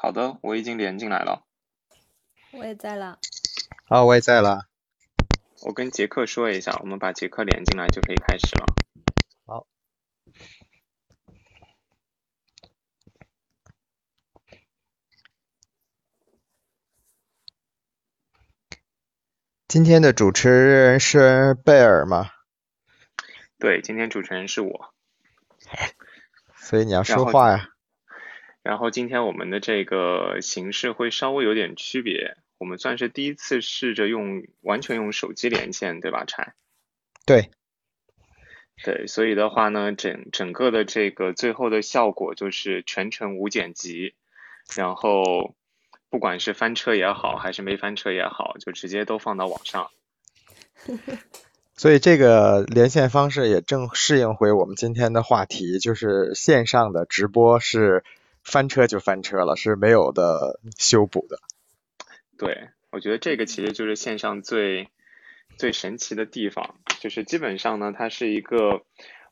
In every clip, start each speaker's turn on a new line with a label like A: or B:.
A: 好的，我已经连进来了。
B: 我也在了。
C: 啊，我也在了。
A: 我跟杰克说一下，我们把杰克连进来就可以开始了。
C: 好。今天的主持人是贝尔吗？
A: 对，今天主持人是我。
C: 所以你要说话呀。
A: 然后今天我们的这个形式会稍微有点区别，我们算是第一次试着用完全用手机连线，对吧，柴？
C: 对。
A: 对，所以的话呢，整整个的这个最后的效果就是全程无剪辑，然后不管是翻车也好，还是没翻车也好，就直接都放到网上。
C: 所以这个连线方式也正适应回我们今天的话题，就是线上的直播是。翻车就翻车了，是没有的修补的。
A: 对，我觉得这个其实就是线上最最神奇的地方，就是基本上呢，它是一个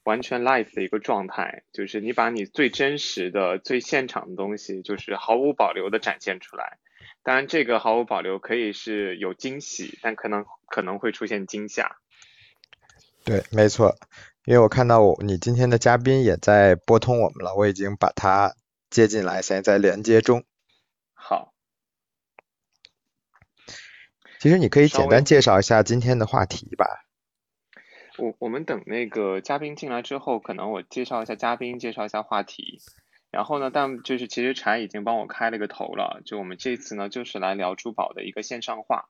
A: 完全 live 的一个状态，就是你把你最真实的、最现场的东西，就是毫无保留的展现出来。当然，这个毫无保留可以是有惊喜，但可能可能会出现惊吓。
C: 对，没错，因为我看到我你今天的嘉宾也在拨通我们了，我已经把他。接进来，现在在连接中。
A: 好，
C: 其实你可以简单介绍一下今天的话题吧。
A: 我我们等那个嘉宾进来之后，可能我介绍一下嘉宾，介绍一下话题。然后呢，但就是其实柴已经帮我开了个头了。就我们这次呢，就是来聊珠宝的一个线上化。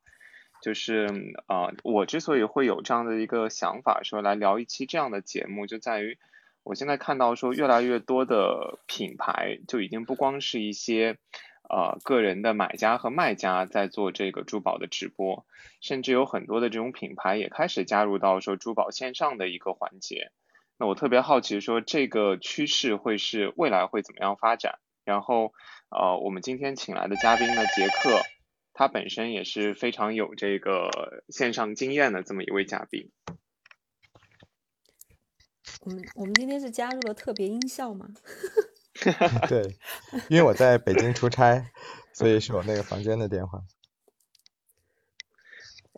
A: 就是呃，我之所以会有这样的一个想法，说来聊一期这样的节目，就在于。我现在看到说，越来越多的品牌就已经不光是一些呃个人的买家和卖家在做这个珠宝的直播，甚至有很多的这种品牌也开始加入到说珠宝线上的一个环节。那我特别好奇说，这个趋势会是未来会怎么样发展？然后呃，我们今天请来的嘉宾呢，杰克，他本身也是非常有这个线上经验的这么一位嘉宾。
B: 我们我们今天是加入了特别音效吗？
C: 对，因为我在北京出差，所以是我那个房间的电话。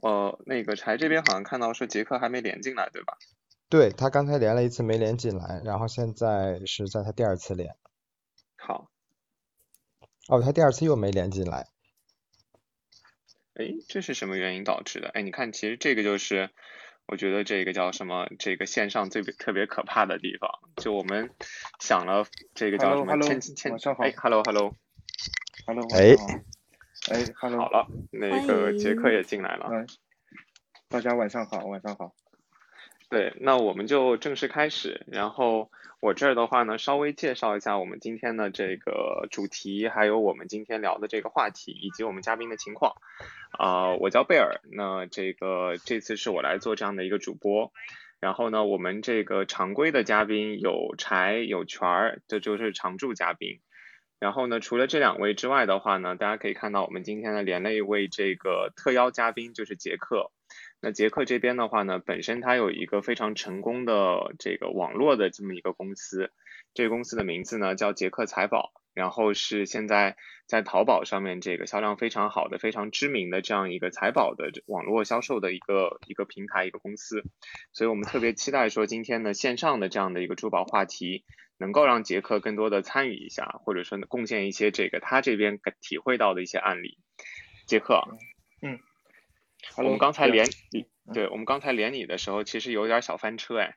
A: 呃，那个柴这边好像看到说杰克还没连进来，对吧？
C: 对他刚才连了一次没连进来，然后现在是在他第二次连。
A: 好。
C: 哦，他第二次又没连进来。
A: 哎，这是什么原因导致的？哎，你看，其实这个就是。我觉得这个叫什么？这个线上最特别可怕的地方，就我们想了这个叫什么？千千哎，hello
D: hello，hello，
C: 哎，
D: 哎，hello，
A: 好了，那个杰克也进来了。
D: 大家晚上好，晚上好。
A: 对，那我们就正式开始。然后我这儿的话呢，稍微介绍一下我们今天的这个主题，还有我们今天聊的这个话题，以及我们嘉宾的情况。啊，我叫贝尔，那这个这次是我来做这样的一个主播。然后呢，我们这个常规的嘉宾有柴有全儿，这就是常驻嘉宾。然后呢，除了这两位之外的话呢，大家可以看到我们今天呢连了一位这个特邀嘉宾，就是杰克。那杰克这边的话呢，本身他有一个非常成功的这个网络的这么一个公司，这个公司的名字呢叫杰克财宝，然后是现在在淘宝上面这个销量非常好的、非常知名的这样一个财宝的网络销售的一个一个平台一个公司，所以我们特别期待说今天的线上的这样的一个珠宝话题，能够让杰克更多的参与一下，或者说贡献一些这个他这边体会到的一些案例。杰克，
D: 嗯。
A: 我们刚才连你，对我们刚才连你的时候，其实有点小翻车哎。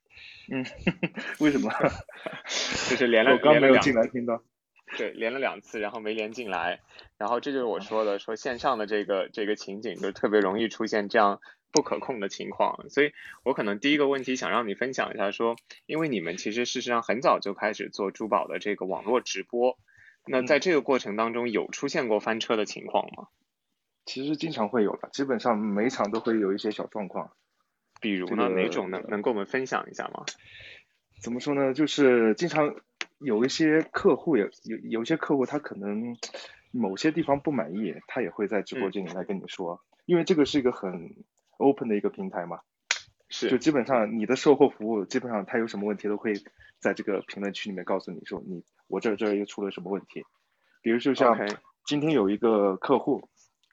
D: 嗯，为什么？
A: 就是连了，
D: 我刚没有进来听到。
A: 对，连了两次，然后没连进来，然后这就是我说的，说线上的这个这个情景就特别容易出现这样不可控的情况，所以我可能第一个问题想让你分享一下，说因为你们其实事实上很早就开始做珠宝的这个网络直播，那在这个过程当中有出现过翻车的情况吗？
D: 其实经常会有的，基本上每场都会有一些小状况。
A: 比如呢，哪种能能跟我们分享一下吗？
D: 怎么说呢？就是经常有一些客户有有有些客户他可能某些地方不满意，他也会在直播间里来跟你说，因为这个是一个很 open 的一个平台嘛。
A: 是。
D: 就基本上你的售后服务，基本上他有什么问题都会在这个评论区里面告诉你说，你我这这又出了什么问题。比如就像今天有一个客户，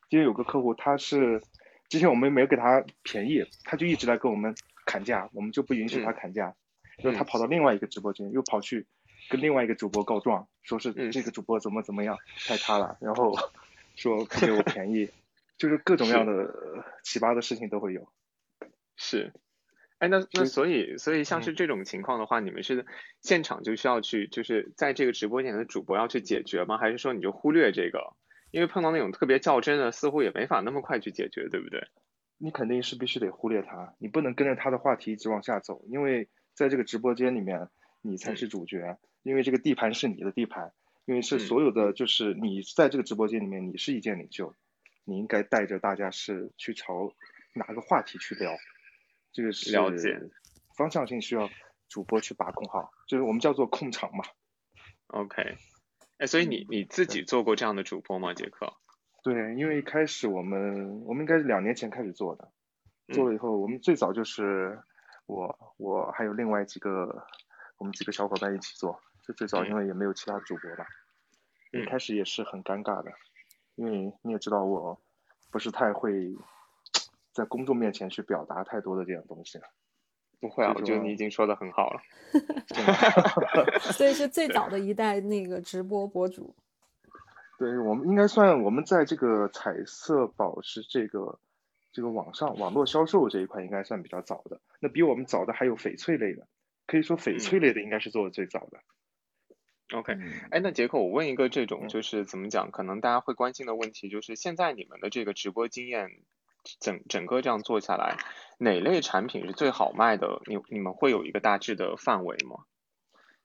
D: 今天有个客户，他是之前我们没有给他便宜，他就一直来跟我们砍价，我们就不允许他砍价。然后他跑到另外一个直播间，又跑去跟另外一个主播告状，说是这个主播怎么怎么样太差了，然后 说不给我便宜，就是各种各样的奇葩的事情都会有。
A: 是，哎，那那所以所以像是这种情况的话，你们是现场就需要去，就是在这个直播间的主播要去解决吗？还是说你就忽略这个？因为碰到那种特别较真的，似乎也没法那么快去解决，对不对？
D: 你肯定是必须得忽略他，你不能跟着他的话题一直往下走，因为。在这个直播间里面，你才是主角，因为这个地盘是你的地盘，因为是所有的，就是你在这个直播间里面，你是意见领袖，你应该带着大家是去朝哪个话题去聊，这个是
A: 了解
D: 方向性需要主播去把控好，就是我们叫做控场嘛。
A: OK，哎，所以你你自己做过这样的主播吗，杰克？
D: 对，因为一开始我们我们应该是两年前开始做的，做了以后，我们最早就是。我我还有另外几个，我们几个小伙伴一起做，就最早因为也没有其他主播吧，一开始也是很尴尬的，因为你也知道我不是太会在公众面前去表达太多的这样东西。
A: 不会啊，我觉得你已经说的很好了。
B: 所以是最早的一代那个直播博主。
D: 对我们应该算我们在这个彩色宝石这个。这个网上网络销售这一块应该算比较早的，那比我们早的还有翡翠类的，可以说翡翠类的应该是做的最早的。
A: OK，哎，那杰克，我问一个这种就是怎么讲，可能大家会关心的问题，就是现在你们的这个直播经验，整整个这样做下来，哪类产品是最好卖的？你你们会有一个大致的范围吗？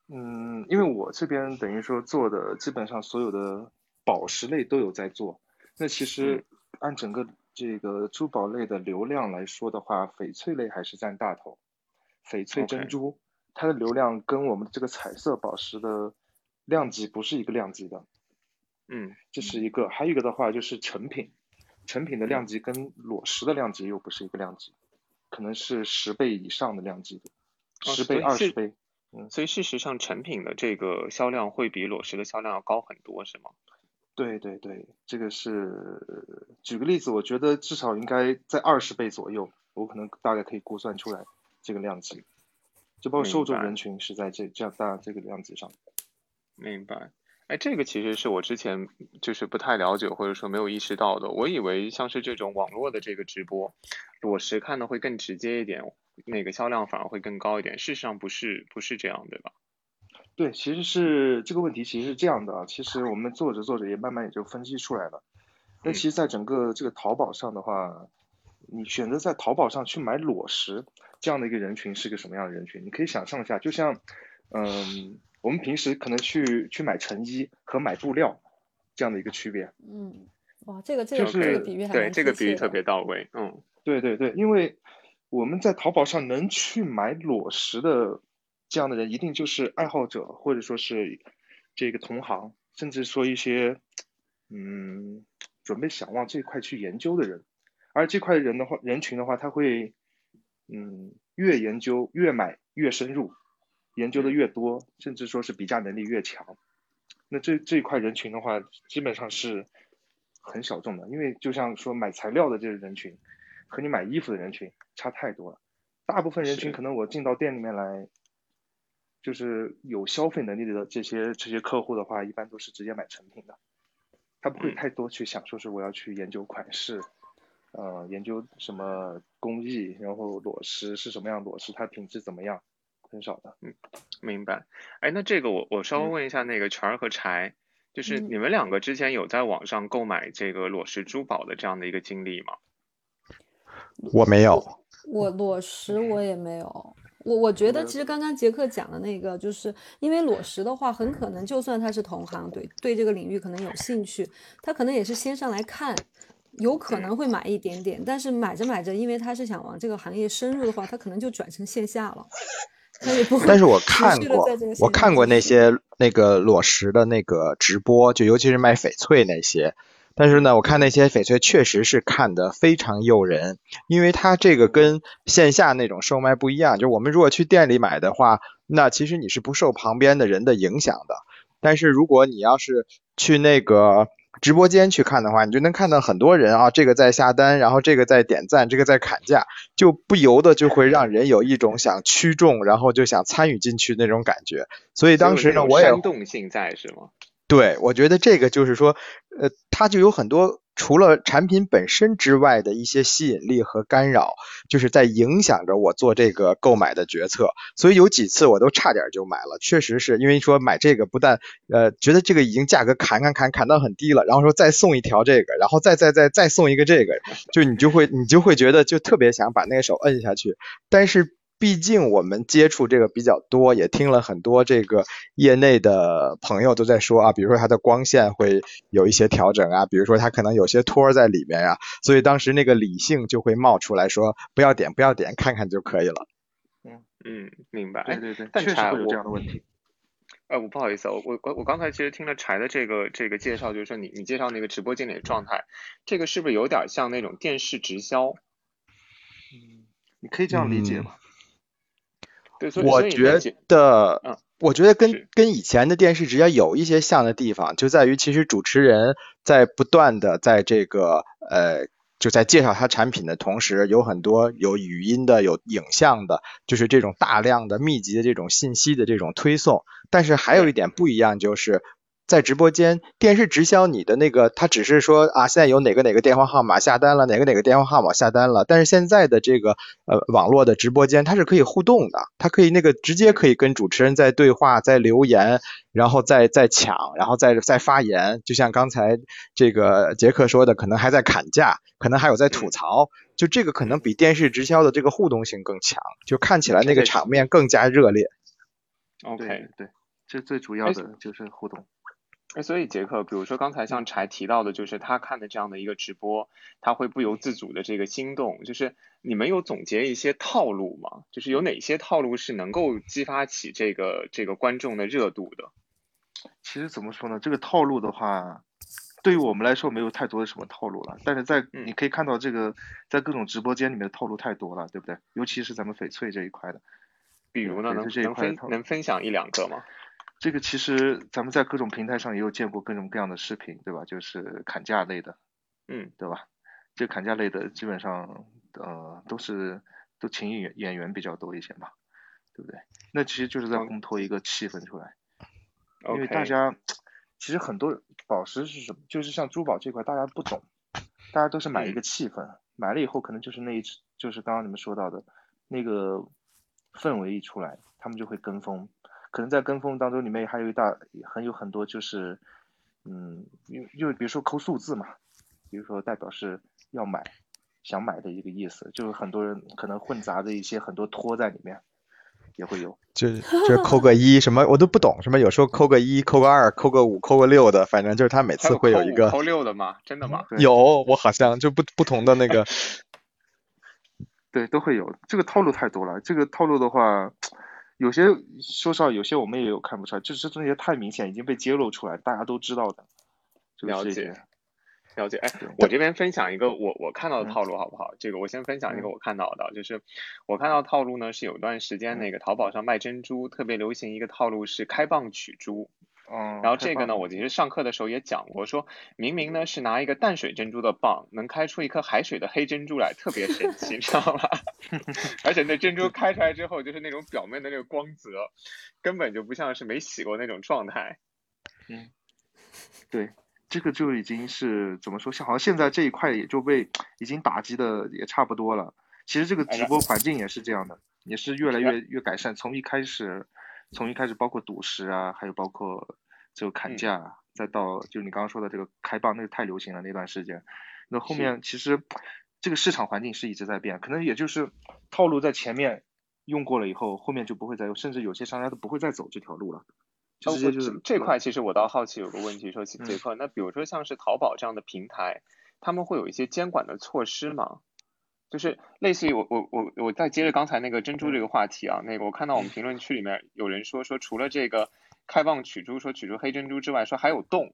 D: 嗯，因为我这边等于说做的基本上所有的宝石类都有在做，那其实按整个。这个珠宝类的流量来说的话，翡翠类还是占大头。翡翠、珍珠，它的流量跟我们这个彩色宝石的量级不是一个量级的。
A: 嗯，
D: 这是一个。还有一个的话就是成品，成品的量级跟裸石的量级又不是一个量级，可能是十倍以上的量级的，十倍、二十倍。
A: 嗯，所以事实上成品的这个销量会比裸石的销量要高很多，是吗？
D: 对对对，这个是举个例子，我觉得至少应该在二十倍左右，我可能大概可以估算出来这个量级，就包括受众人群是在这这样大这个量级上。
A: 明白，哎，这个其实是我之前就是不太了解或者说没有意识到的，我以为像是这种网络的这个直播，裸石看的会更直接一点，那个销量反而会更高一点，事实上不是不是这样，对吧？
D: 对，其实是这个问题，其实是这样的啊。其实我们做着做着也慢慢也就分析出来了。那其实，在整个这个淘宝上的话，你选择在淘宝上去买裸石这样的一个人群是个什么样的人群？你可以想象一下，就像，嗯，我们平时可能去去买成衣和买布料这样的一个区别。
B: 嗯，哇，这个这个这个比喻还
A: 对，这个比喻特别到位。嗯，
D: 对对对，因为我们在淘宝上能去买裸石的。这样的人一定就是爱好者，或者说是这个同行，甚至说一些嗯准备想往这块去研究的人。而这块人的话，人群的话，他会嗯越研究越买越深入，研究的越多，甚至说是比价能力越强。那这这一块人群的话，基本上是很小众的，因为就像说买材料的这个人群和你买衣服的人群差太多了。大部分人群可能我进到店里面来。就是有消费能力的这些这些客户的话，一般都是直接买成品的，他不会太多去想说是我要去研究款式，呃，研究什么工艺，然后裸石是什么样裸石，它品质怎么样，很少的。
A: 嗯，明白。哎，那这个我我稍微问一下那个全儿和柴，就是你们两个之前有在网上购买这个裸石珠宝的这样的一个经历吗？
C: 我没有。
B: 我裸石我也没有。我我觉得其实刚刚杰克讲的那个，就是因为裸石的话，很可能就算他是同行，对对这个领域可能有兴趣，他可能也是先上来看，有可能会买一点点，但是买着买着，因为他是想往这个行业深入的话，他可能就转成线下了。
C: 但是我 看过，我看过那些那个裸石的那个直播，就尤其是卖翡翠那些。但是呢，我看那些翡翠确实是看的非常诱人，因为它这个跟线下那种售卖不一样。就我们如果去店里买的话，那其实你是不受旁边的人的影响的。但是如果你要是去那个直播间去看的话，你就能看到很多人啊，这个在下单，然后这个在点赞，这个在砍价，就不由得就会让人有一种想驱众，然后就想参与进去那种感觉。所以当时呢，我也
A: 煽动性在是吗？
C: 对，我觉得这个就是说，呃，它就有很多。除了产品本身之外的一些吸引力和干扰，就是在影响着我做这个购买的决策。所以有几次我都差点就买了，确实是因为说买这个不但呃觉得这个已经价格砍砍砍砍到很低了，然后说再送一条这个，然后再再再再送一个这个，就你就会你就会觉得就特别想把那个手摁下去，但是。毕竟我们接触这个比较多，也听了很多这个业内的朋友都在说啊，比如说它的光线会有一些调整啊，比如说它可能有些托在里面呀，所以当时那个理性就会冒出来说不要点不要点，看看就可以了。
A: 嗯嗯，明白。
D: 对对对，
A: 确
D: 实会有这样的问题。
A: 呃，我不好意思，我我我我刚才其实听了柴的这个这个介绍，就是说你你介绍那个直播间里的状态，这个是不是有点像那种电视直销？
D: 嗯，你可以这样理解吧。
C: 我觉得，我觉得跟跟以前的电视直接有一些像的地方，就在于其实主持人在不断的在这个呃，就在介绍他产品的同时，有很多有语音的、有影像的，就是这种大量的、密集的这种信息的这种推送。但是还有一点不一样就是。在直播间，电视直销你的那个，他只是说啊，现在有哪个哪个电话号码下单了，哪个哪个电话号码下单了。但是现在的这个呃网络的直播间，它是可以互动的，它可以那个直接可以跟主持人在对话，在留言，然后再再抢，然后再再发言。就像刚才这个杰克说的，可能还在砍价，可能还有在吐槽，就这个可能比电视直销的这个互动性更强，就看起来那个场面更加热烈。
A: OK，
D: 对，这最主要的就是互动。
A: 哎，所以杰克，比如说刚才像柴提到的，就是他看的这样的一个直播，他会不由自主的这个心动。就是你们有总结一些套路吗？就是有哪些套路是能够激发起这个这个观众的热度的？
D: 其实怎么说呢？这个套路的话，对于我们来说没有太多的什么套路了。但是在你可以看到这个在各种直播间里面的套路太多了，对不对？尤其是咱们翡翠这一块的，
A: 比如呢，能能分能分享一两个吗？
D: 这个其实咱们在各种平台上也有见过各种各样的视频，对吧？就是砍价类的，
A: 嗯，
D: 对吧？这砍价类的基本上呃都是都请演演员比较多一些嘛，对不对？那其实就是在烘托一个气氛出来，因为大家其实很多宝石是什么？就是像珠宝这块大家不懂，大家都是买一个气氛，买了以后可能就是那一就是刚刚你们说到的那个氛围一出来，他们就会跟风。可能在跟风当中，里面还有一大很有很多就是，嗯，因因为比如说抠数字嘛，比如说代表是要买，想买的一个意思，就是很多人可能混杂着一些很多托在里面，也会有，
C: 就就扣个一什么我都不懂，什么有时候扣个一，扣个二，扣个五，扣个六的，反正就是他每次会有一个
A: 扣六的吗？真的吗？
C: 有，我好像就不不同的那个，
D: 对，都会有，这个套路太多了，这个套路的话。有些说实话，有些我们也有看不出来，就是这些太明显，已经被揭露出来，大家都知道的。
A: 了解，了解。哎，我这边分享一个我我看到的套路好不好？这个我先分享一个我看到的，就是我看到套路呢是有段时间那个淘宝上卖珍珠特别流行一个套路是开蚌取珠。
D: 嗯，
A: 然后这个呢，我其实上课的时候也讲过，说明明呢是拿一个淡水珍珠的蚌，能开出一颗海水的黑珍珠来，特别神奇，你知道吧？而且那珍珠开出来之后，就是那种表面的那个光泽，根本就不像是没洗过那种状态。
D: 嗯，对，这个就已经是怎么说？像好像现在这一块也就被已经打击的也差不多了。其实这个直播环境也是这样的，也是越来越越改善。从一开始。从一开始，包括赌石啊，还有包括这个砍价，再到就你刚刚说的这个开蚌，那个太流行了那段时间。那后面其实这个市场环境是一直在变，可能也就是套路在前面用过了以后，后面就不会再用，甚至有些商家都不会再走这条路了。就是
A: 这块，其实我倒好奇有个问题，说杰克，那比如说像是淘宝这样的平台，他们会有一些监管的措施吗？就是类似于我我我我再接着刚才那个珍珠这个话题啊，那个我看到我们评论区里面有人说说除了这个开蚌取珠说取出黑珍珠之外，说还有洞，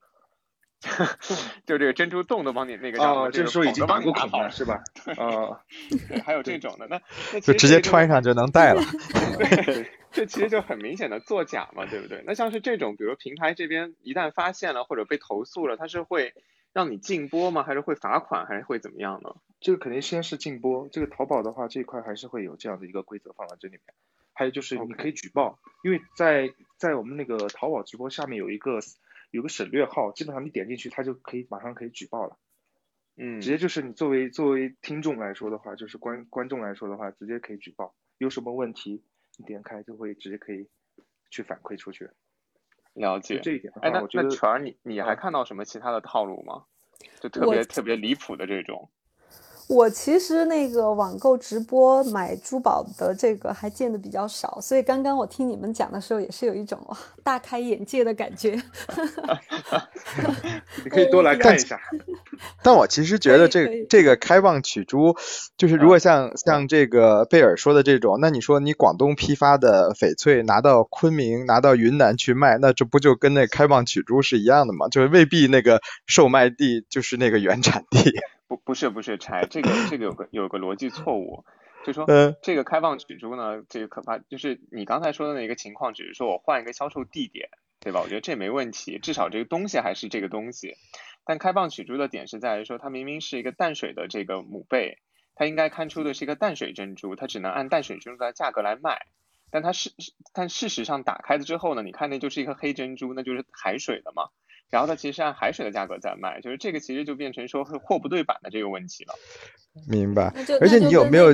A: 就这个珍珠洞都帮你那个
D: 叫就是说已经
A: 打
D: 过孔了是吧？啊，
A: 对，还有这种的，那 那
C: 就直接穿上就能戴了。
A: 对，这其实就很明显的作假嘛，对不对？那像是这种，比如平台这边一旦发现了或者被投诉了，它是会让你禁播吗？还是会罚款？还是会怎么样呢？
D: 这个肯定先是禁播。这个淘宝的话，这一块还是会有这样的一个规则放在这里面。还有就是你可以举报，因为在在我们那个淘宝直播下面有一个有个省略号，基本上你点进去，它就可以马上可以举报了。
A: 嗯，
D: 直接就是你作为作为听众来说的话，就是观观众来说的话，直接可以举报，有什么问题你点开就会直接可以去反馈出去。
A: 了解
D: 这一点，
A: 哎，那
D: 那
A: 全儿，你你还看到什么其他的套路吗？就特别特别离谱的这种。
B: 我其实那个网购直播买珠宝的这个还见的比较少，所以刚刚我听你们讲的时候也是有一种哇 大开眼界的感觉。
D: 你可以多来看一下。
C: 但我其实觉得这这个开蚌取珠，就是如果像像这个贝尔说的这种，那你说你广东批发的翡翠拿到昆明拿到云南去卖，那这不就跟那开蚌取珠是一样的吗？就是未必那个售卖地就是那个原产地。
A: 不不是不是柴，这个这个有个有个逻辑错误，就说这个开放取珠呢，这个可怕，就是你刚才说的那个情况，只是说我换一个销售地点，对吧？我觉得这没问题，至少这个东西还是这个东西。但开放取珠的点是在于说，它明明是一个淡水的这个母贝，它应该看出的是一个淡水珍珠，它只能按淡水珍珠的价格来卖。但它事但事实上打开了之后呢，你看那就是一颗黑珍珠，那就是海水的嘛。然后它其实按海水的价格在卖，就是这个其实就变成说是货不对版的这个问题了。
C: 明白。而且你有没有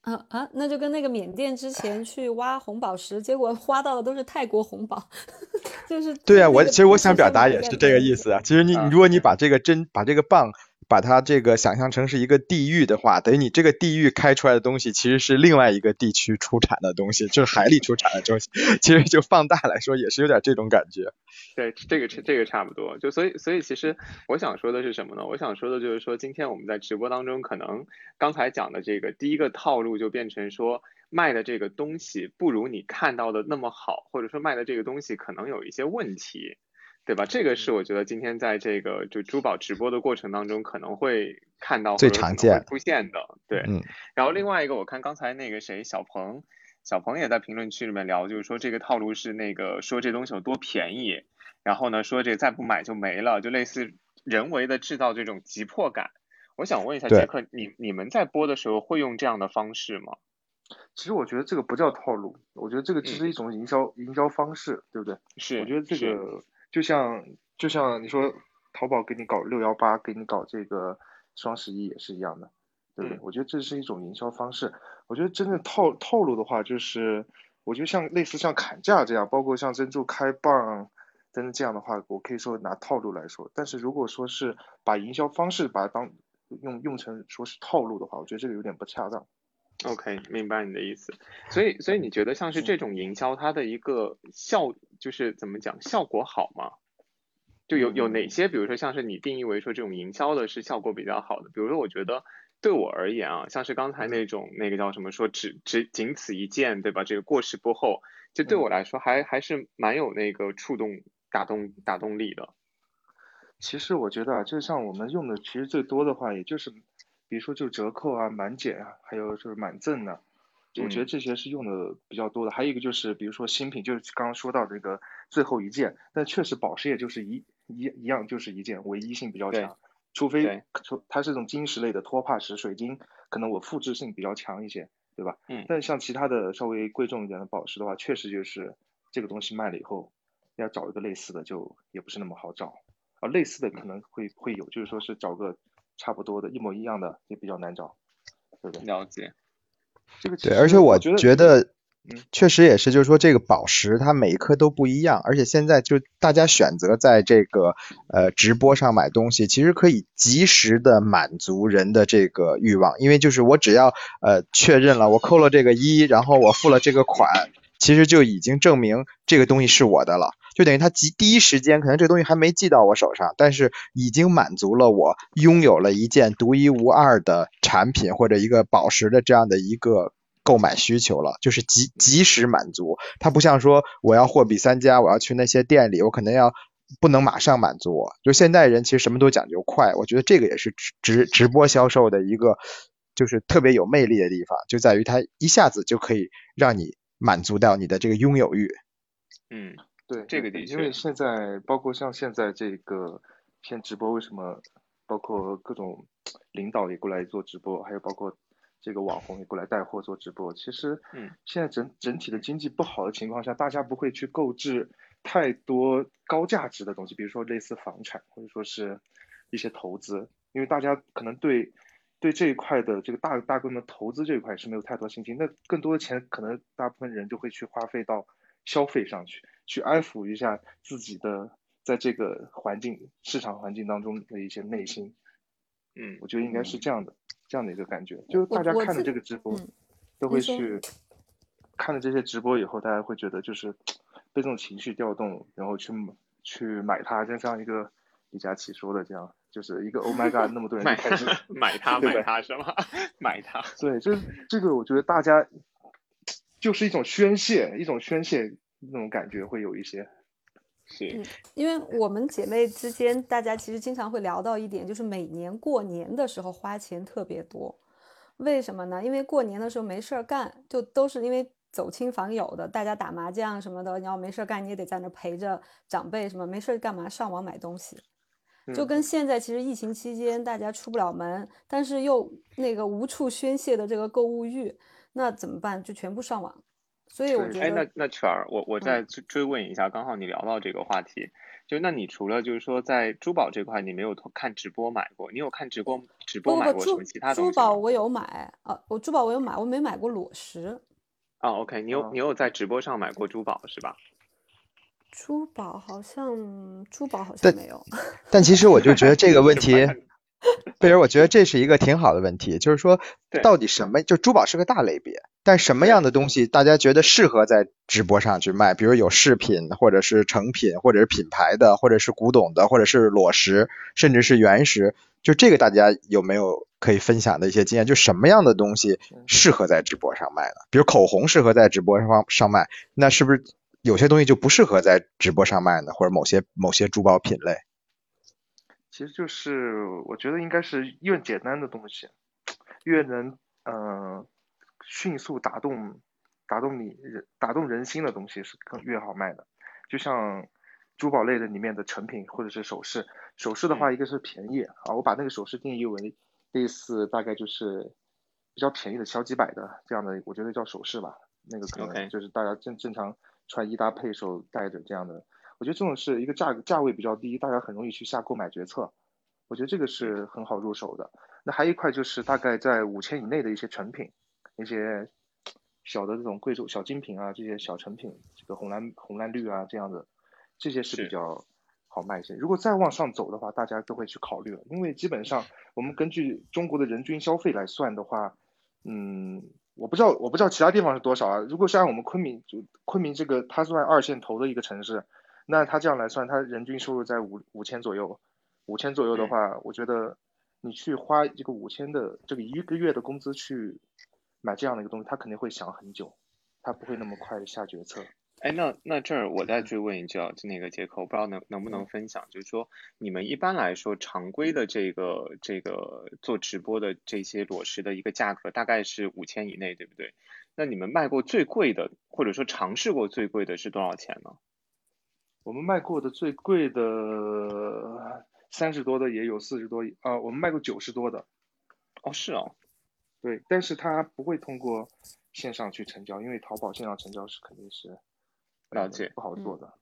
B: 啊啊？那就跟那个缅甸之前去挖红宝石，结果挖到的都是泰国红宝，就是
C: 对啊。我其实我想表达也是这个意思啊。其实你如果你把这个针把这个棒。把它这个想象成是一个地域的话，等于你这个地域开出来的东西其实是另外一个地区出产的东西，就是海里出产的东西，其实就放大来说也是有点这种感觉。
A: 对，这个这个差不多。就所以所以其实我想说的是什么呢？我想说的就是说，今天我们在直播当中，可能刚才讲的这个第一个套路就变成说，卖的这个东西不如你看到的那么好，或者说卖的这个东西可能有一些问题。对吧？这个是我觉得今天在这个就珠宝直播的过程当中可能会看到
C: 最常见
A: 出现的。对，
C: 嗯。
A: 然后另外一个，我看刚才那个谁小鹏，小鹏也在评论区里面聊，就是说这个套路是那个说这东西有多便宜，然后呢说这再不买就没了，就类似人为的制造这种急迫感。我想问一下杰克，你你们在播的时候会用这样的方式吗？
D: 其实我觉得这个不叫套路，我觉得这个只是一种营销营销方式，对不对？
A: 是。
D: 我觉得这个。就像就像你说，淘宝给你搞六幺八，给你搞这个双十一也是一样的，对不对？我觉得这是一种营销方式。我觉得真正套套路的话，就是我觉得像类似像砍价这样，包括像珍珠开蚌真的这样的话，我可以说拿套路来说。但是如果说是把营销方式把它当用用成说是套路的话，我觉得这个有点不恰当。
A: OK，明白你的意思。所以，所以你觉得像是这种营销，它的一个效就是怎么讲，效果好吗？就有有哪些，比如说像是你定义为说这种营销的是效果比较好的？比如说，我觉得对我而言啊，像是刚才那种那个叫什么说只只仅此一件，对吧？这个过时不候，就对我来说还还是蛮有那个触动、打动、打动力的。
D: 其实我觉得啊，就像我们用的，其实最多的话，也就是。比如说就折扣啊、满减啊，还有就是满赠呢，我觉得这些是用的比较多的。还有一个就是比如说新品，就是刚刚说到这个最后一件，但确实宝石也就是一一一样就是一件，唯一性比较强。除非除它是这种晶石类的托帕石、水晶，可能我复制性比较强一些，对吧？
A: 嗯。
D: 但是像其他的稍微贵重一点的宝石的话，确实就是这个东西卖了以后，要找一个类似的就也不是那么好找。啊，类似的可能会会有，就是说是找个。差不多的，一模一样的也比较难找，对不对？
A: 了解。
D: 这个
C: 对，而且我
D: 觉
C: 得，确实也是，就是说这个宝石它每一颗都不一样，而且现在就大家选择在这个呃直播上买东西，其实可以及时的满足人的这个欲望，因为就是我只要呃确认了，我扣了这个一，然后我付了这个款，其实就已经证明这个东西是我的了。就等于他第第一时间可能这东西还没寄到我手上，但是已经满足了我拥有了一件独一无二的产品或者一个宝石的这样的一个购买需求了，就是及及时满足。它不像说我要货比三家，我要去那些店里，我可能要不能马上满足我。就现代人其实什么都讲究快，我觉得这个也是直直直播销售的一个就是特别有魅力的地方，就在于它一下子就可以让你。满足到你的这个拥有欲。
A: 嗯，
D: 对，
A: 这个的确
D: 因为现在包括像现在这个偏直播，为什么包括各种领导也过来做直播，还有包括这个网红也过来带货做直播？其实，
A: 嗯，
D: 现在整整体的经济不好的情况下，大家不会去购置太多高价值的东西，比如说类似房产或者说是一些投资，因为大家可能对对这一块的这个大大规模投资这一块是没有太多信心，那更多的钱可能大部分人就会去花费到消费上去，去安抚一下自己的在这个环境市场环境当中的一些内心。
A: 嗯
D: 我觉得应该是这样的，这样的一个感觉，就是大家看了这个直播
B: 嗯，
D: 都会去看了这些直播以后，大家会觉得就是 被这种情绪调动，然后去去买它，就像一个李佳琦说的这样，就是一个 Oh my God，那么多人
A: 买
D: 就开始
A: 它 买它是吗？买它，
D: 对，这这个我觉得大家就是一种宣泄，一种宣泄那种感觉会有一些。
A: 是
B: 因为我们姐妹之间，大家其实经常会聊到一点，就是每年过年的时候花钱特别多。为什么呢？因为过年的时候没事儿干，就都是因为走亲访友的，大家打麻将什么的，你要没事儿干，你也得在那儿陪着长辈什么，没事儿干嘛上网买东西。就
D: 嗯
B: 跟现在其实疫情期间大家出不了门，但是又那个无处宣泄的这个购物欲，那怎么办？就全部上网。所以我觉得
A: 哎，那，那圈儿，我我
B: 嗯
A: 再追追问一下，刚好你聊到这个话题，就那你除了就是说在珠宝这块你没有看直播买过，你有看直播直播买过什么其他东
B: 珠？宝我有买啊，我珠宝我有买，我没买过裸石。
A: 啊，OK，你有
D: 啊
A: 你有在直播上买过珠宝是吧？
B: 珠宝好像珠宝好像没有。
C: 但其实我就觉得这个问题，贝尔，我觉得这是一个挺好的问题，就是说到底什么，就珠宝是个大类别，但什么样的东西大家觉得适合在直播上去卖，比如有饰品，或者是成品，或者是品牌的，或者是古董的，或者是裸石，甚至是原石，就这个大家有没有可以分享的一些经验？就什么样的东西适合在直播上卖呢？比如口红适合在直播上上卖，那是不是有些东西就不适合在直播上卖呢？或者某些某些珠宝品类？
D: 其实就是我觉得应该是越简单的东西，越能嗯、呃迅速打动打动你人打动人心的东西是更越好卖的。就像珠宝类的里面的成品或者是首饰，首饰的话一个是便宜啊，我把那个首饰定义为类似大概就是比较便宜的小几百的这样的，我觉得叫首饰吧。那个可能就是大家正正常穿衣搭配时候带着这样的。我觉得这种是一个价价位比较低，大家很容易去下购买决策。我觉得这个是很好入手的。那还有一块就是大概在五千以内的一些成品，那些小的这种贵州小精品啊，这些小成品，这个红蓝红蓝绿啊这样的，这些是
A: 是
D: 比较好卖一些。如果再往上走的话，大家都会去考虑了，因为基本上我们根据中国的人均消费来算的话，嗯，我不知道我不知道其他地方是多少啊。如果是按我们昆明就昆明这个，它算二线头的一个城市，那它这样来算，它人均收入在五五千左右，五千左右的
A: 嗯
D: 话，我觉得你去花这个五千的这个一个月的工资去买这样的一个东西，他肯定会想很久，他不会那么快地下决策。
A: 哎，那那这儿我再追问一句啊，就那个杰克，我不知道能能不能分享，就是说你们一般来说常规的这个这个做直播的这些裸石的一个价格大概是五千以内，对不对？那你们卖过最贵的，或者说尝试过最贵的是多少钱呢？
D: 我们卖过的最贵的三十多的也有，四十多啊、我们卖过九十多的，
A: 哦，是哦，
D: 对，但是它不会通过线上去成交，因为淘宝线上成交是肯定是呃
A: 了解
D: 不好做的。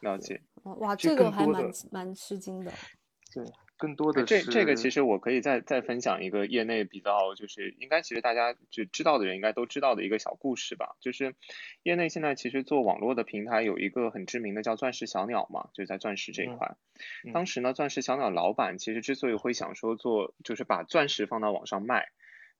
A: 了解。
B: 哦哇，这个还
D: 多的
B: 蛮蛮吃惊的。
D: 对，更多
A: 哎
D: 的
A: 这这个其实我可以再再分享一个业内比较就是应该其实大家就知道的人应该都知道的一个小故事吧，就是业内现在其实做网络的平台有一个很知名的叫钻石小鸟嘛，就在钻石这一
D: 嗯
A: 块。
D: 嗯
A: 当时呢，钻石小鸟老板其实之所以会想说做就是把钻石放到网上卖。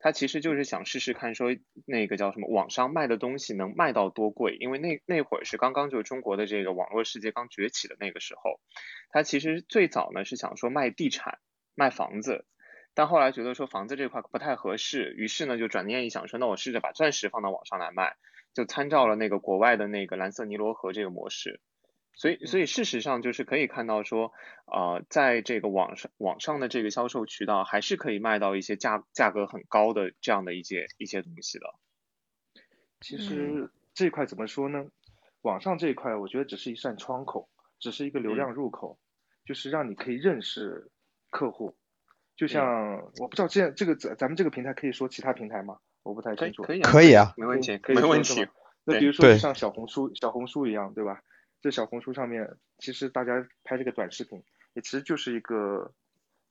A: 他其实就是想试试看，说那个叫什么，网上卖的东西能卖到多贵？因为那那会儿是刚刚就中国的这个网络世界刚崛起的那个时候，他其实最早呢是想说卖地产、卖房子，但后来觉得说房子这块不太合适，于是呢就转念一想说，那我试着把钻石放到网上来卖，就参照了那个国外的那个蓝色尼罗河这个模式。所以，所以事实上就是可以看到说，呃，在这个网上网上的这个销售渠道，还是可以卖到一些价价格很高的这样的一些一些东西的。
D: 其实这一块怎么说呢？网上这一块，我觉得只是一扇窗口，只是一个流量入口，就是让你可以认识客户。就像我不知道这样这个咱咱们这个平台可以说其他平台吗？我不太清楚。
A: 可以
C: 可以啊，
A: 没问题，
D: 可以
A: 没问题。
D: 那比如说像小红书小红书一样，对吧？这小红书上面，其实大家拍这个短视频，也其实就是一个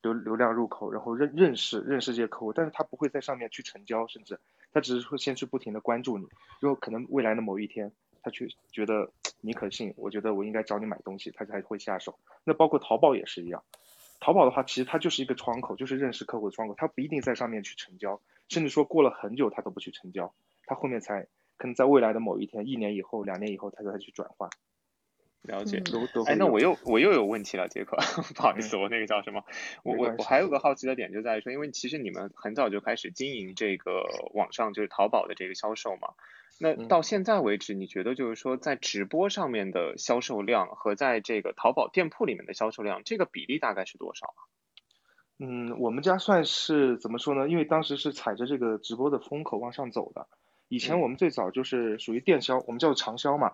D: 流流量入口，然后认认识认识这些客户，但是他不会在上面去成交，甚至他只是会先去不停的关注你，然后可能未来的某一天，他去觉得你可信，我觉得我应该找你买东西，他才会下手。那包括淘宝也是一样。淘宝的话，其实它就是一个窗口，就是认识客户的窗口，他不一定在上面去成交，甚至说过了很久他都不去成交，他后面才可能在未来的某一天，一年以后、两年以后，他才去转化。
A: 了解。
D: 都都
A: 哎，那我又我又有问题了，杰克，不好意思，我那个叫什么？我我我还有个好奇的点就在于说，因为其实你们很早就开始经营这个网上就是淘宝的这个销售嘛。那到现在为止，你觉得就是说，在直播上面的销售量和在这个淘宝店铺里面的销售量，这个比例大概是多少啊？
D: 嗯，我们家算是怎么说呢？因为当时是踩着这个直播的风口往上走的。以前我们最早就是属于电销，我们叫做长销嘛，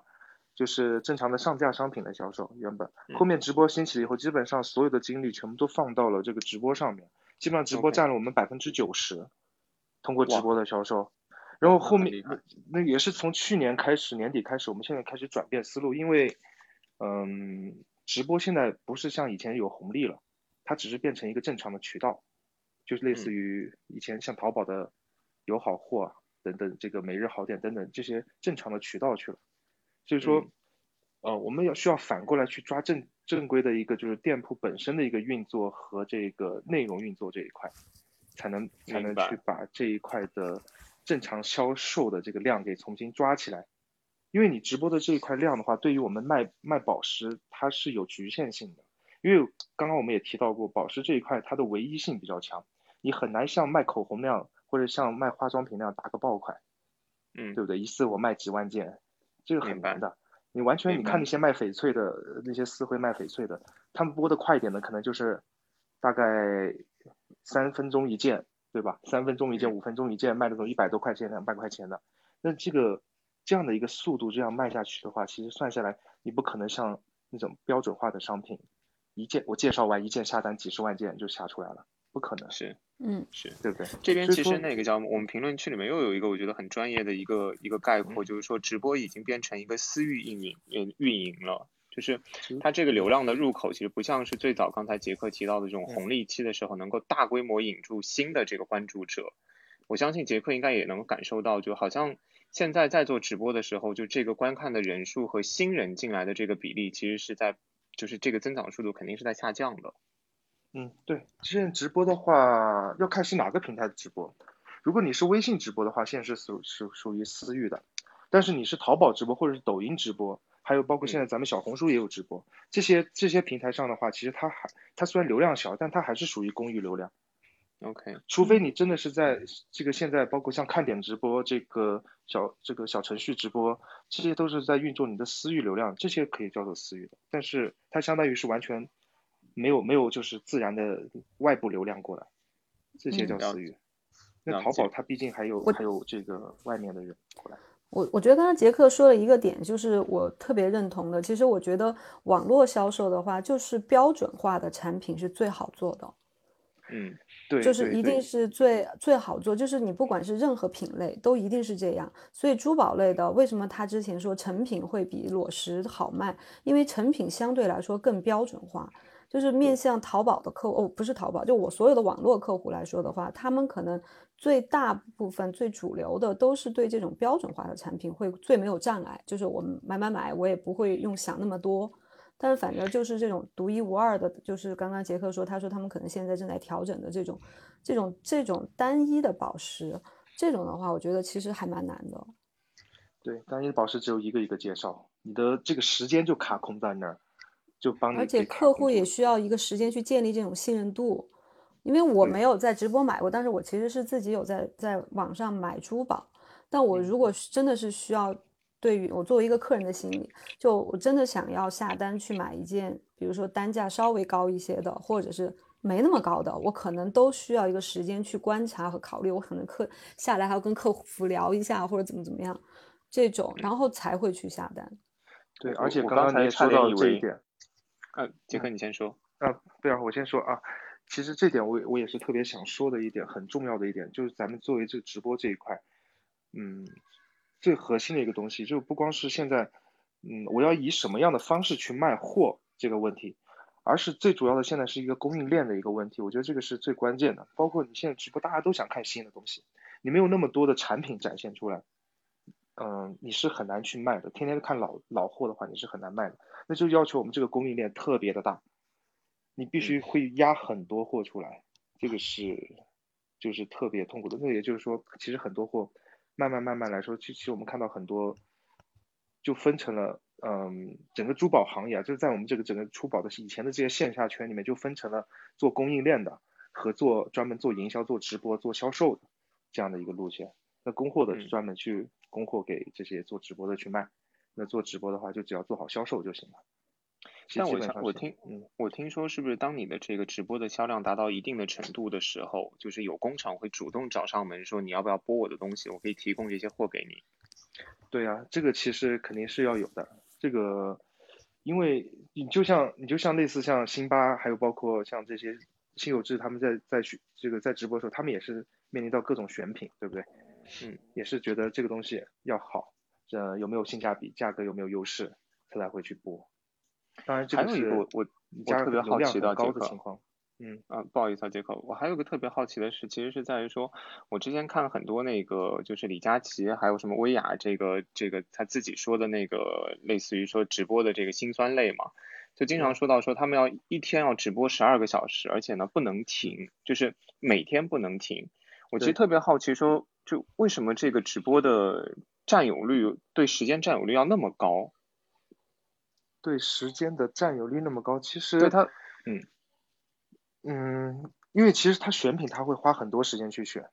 D: 就是正常的上架商品的销售。原本后面直播兴起了以后，基本上所有的精力全部都放到了这个直播上面，基本上直播占了我们百分之九十，通过直播的销售。然后后面那也是从去年开始年底开始，我们现在开始转变思路，因为，嗯，直播现在不是像以前有红利了，它只是变成一个正常的渠道，就是类似于以前像淘宝的有好货等等，这个每日好点等等这些正常的渠道去了。所以说，呃，我们要需要反过来去抓正正规的一个就是店铺本身的一个运作和这个内容运作这一块，才能才能去把这一块的。正常销售的这个量给重新抓起来，因为你直播的这一块量的话，对于我们卖卖宝石它是有局限性的，因为刚刚我们也提到过，宝石这一块它的唯一性比较强，你很难像卖口红那样，或者像卖化妆品那样打个爆款，
A: 嗯，
D: 对不对？一次我卖几万件，这个很难的。你完全你看那些卖翡翠的那些私会卖翡翠的，他们播的快一点的可能就是大概三分钟一件。对吧？三分钟一件，五分钟一件，卖那种一百多块钱、两百块钱的，那这个这样的一个速度，这样卖下去的话，其实算下来，你不可能像那种标准化的商品，一件我介绍完一件下单几十万件就下出来了，不可能
A: 是，
B: 嗯，
A: 是
D: 对不对？
A: 这边其实那个叫我们评论区里面又有一个我觉得很专业的一个一个概括，就是说直播已经变成一个私域运营嗯运营了。就是它这个流量的入口，其实不像是最早刚才杰克提到的这种红利期的时候，能够大规模引入新的这个关注者。我相信杰克应该也能感受到，就好像现在在做直播的时候，就这个观看的人数和新人进来的这个比例，其实是在，就是这个增长速度肯定是在下降的。
D: 嗯，对，现在直播的话要看是哪个平台的直播。如果你是微信直播的话，现在是属属属于私域的，但是你是淘宝直播或者是抖音直播。还有包括现在咱们小红书也有直播，这些这些平台上的话，其实它还它虽然流量小，但它还是属于公域流量。
A: OK，
D: 除非你真的是在这个现在包括像看点直播这个小这个小程序直播，这些都是在运作你的私域流量，这些可以叫做私域的，但是它相当于是完全没有没有就是自然的外部流量过来，这些叫私域。那淘宝它毕竟还有还有这个外面的人过来。
B: 我我觉得刚刚杰克说了一个点，就是我特别认同的。其实我觉得网络销售的话，就是标准化的产品是最好做的。
A: 嗯，
D: 对，
B: 就是一定是最最好做，就是你不管是任何品类，都一定是这样。所以珠宝类的，为什么他之前说成品会比裸石好卖？因为成品相对来说更标准化。就是面向淘宝的客户，哦，不是淘宝，就我所有的网络客户来说的话，他们可能最大部分、最主流的都是对这种标准化的产品会最没有障碍。就是我们买买买，我也不会用想那么多。但是反正就是这种独一无二的，就是刚刚杰克说，他说他们可能现在正在调整的这种、这种、这种单一的宝石，这种的话，我觉得其实还蛮难的。
D: 对，单一的宝石只有一个一个介绍，你的这个时间就卡空在那儿。就帮
B: 而且客户也需要一个时间去建立这种信任度，因为我没有在直播买过，但是我其实是自己有在在网上买珠宝。但我如果真的是需要，对于我作为一个客人的心理，就我真的想要下单去买一件，比如说单价稍微高一些的，或者是没那么高的，我可能都需要一个时间去观察和考虑。我可能客下来还要跟客服聊一下，或者怎么怎么样。这种，然后才会去下单。
D: 对，而且
A: 我刚才
D: 刚刚你也说到这一点，
A: 啊，杰克你先说。
D: 啊，对啊，我先说啊，其实这点我我也是特别想说的一点，很重要的一点，就是咱们作为这直播这一块，嗯，最核心的一个东西，就不光是现在，嗯，我要以什么样的方式去卖货这个问题，而是最主要的现在是一个供应链的一个问题，我觉得这个是最关键的。包括你现在直播，大家都想看新的东西，你没有那么多的产品展现出来，嗯，你是很难去卖的。天天看老老货的话，你是很难卖的。那就要求我们这个供应链特别的大，你必须会压很多货出来，这个是就是特别痛苦的。那也就是说，其实很多货慢慢慢慢来说，其其实我们看到很多就分成了，嗯，整个珠宝行业啊，就是在我们这个整个珠宝的以前的这些线下圈里面，就分成了做供应链的和做专门做营销、做直播、做销售的这样的一个路线。那供货的
A: 是
D: 专门去供货给这些做直播的去卖，那做直播的话就只要做好销售就行了。其实
A: 但我
D: 基本上是
A: 想我听
D: 嗯，
A: 我听说是不是当你的这个直播的销量达到一定的程度的时候，就是有工厂会主动找上门说你要不要播我的东西，我可以提供这些货给你。
D: 对啊、这个其实肯定是要有的。这个，因为你就像你就像类似像辛巴，还有包括像这些辛有志他们在在选这个在直播的时候，他们也是面临到各种选品，对不对？
A: 嗯，
D: 也是觉得这个东西要好，呃，有没有性价比，价格有没有优势，他才会去播。当然，这
A: 还有一
D: 个是
A: 我我特别好奇的
D: 很高的情况。嗯，
A: 啊，不好意思啊，杰克，我还有个特别好奇的是，其实是在于说，我之前看了很多那个，就是李佳琦还有什么薇娅这个这个他自己说的那个，类似于说直播的这个辛酸泪嘛，就经常说到说他们要一天要直播十二个小时，而且呢不能停，就是每天不能停。我其实特别好奇说，就为什么这个直播的占有率对时间占有率要那么高？
D: 对时间的占有率那么高，其实
A: 对他，
D: 嗯嗯，因为其实他选品他会花很多时间去选，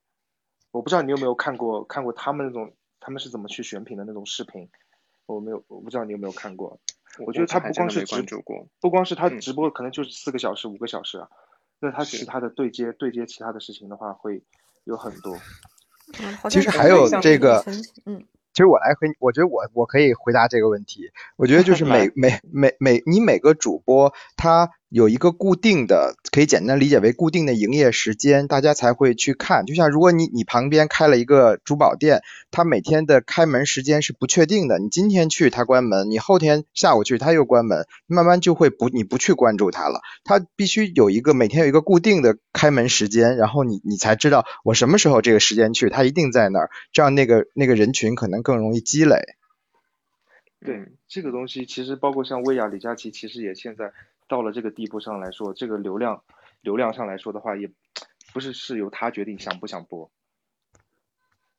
D: 我不知道你有没有看过看过他们那种他们是怎么去选品的那种视频，我没有，我不知道你有没有看过。我觉得他不光是直
A: 关注过。
D: 不光是他
A: 嗯
D: 直播可能就是四个小时、五个小时啊，那他其他的对接对接其他的事情的话会有很多。
B: 嗯，
C: 其实还有这个
B: 嗯，
C: 其实我来回，我觉得我我可以回答这个问题。我觉得就是 每每每每你每个主播他有一个固定的，可以简单理解为固定的营业时间，大家才会去看。就像如果你你旁边开了一个珠宝店，它每天的开门时间是不确定的，你今天去它关门，你后天下午去它又关门，慢慢就会不你不去关注它了。它必须有一个每天有一个固定的开门时间，然后你你才知道我什么时候这个时间去，它一定在那儿，这样那个那个人群可能更容易积累。
D: 对这个东西，其实包括像薇娅、李佳琦，其实也现在到了这个地步上来说，这个流量流量上来说的话，也不是是由他决定想不想播，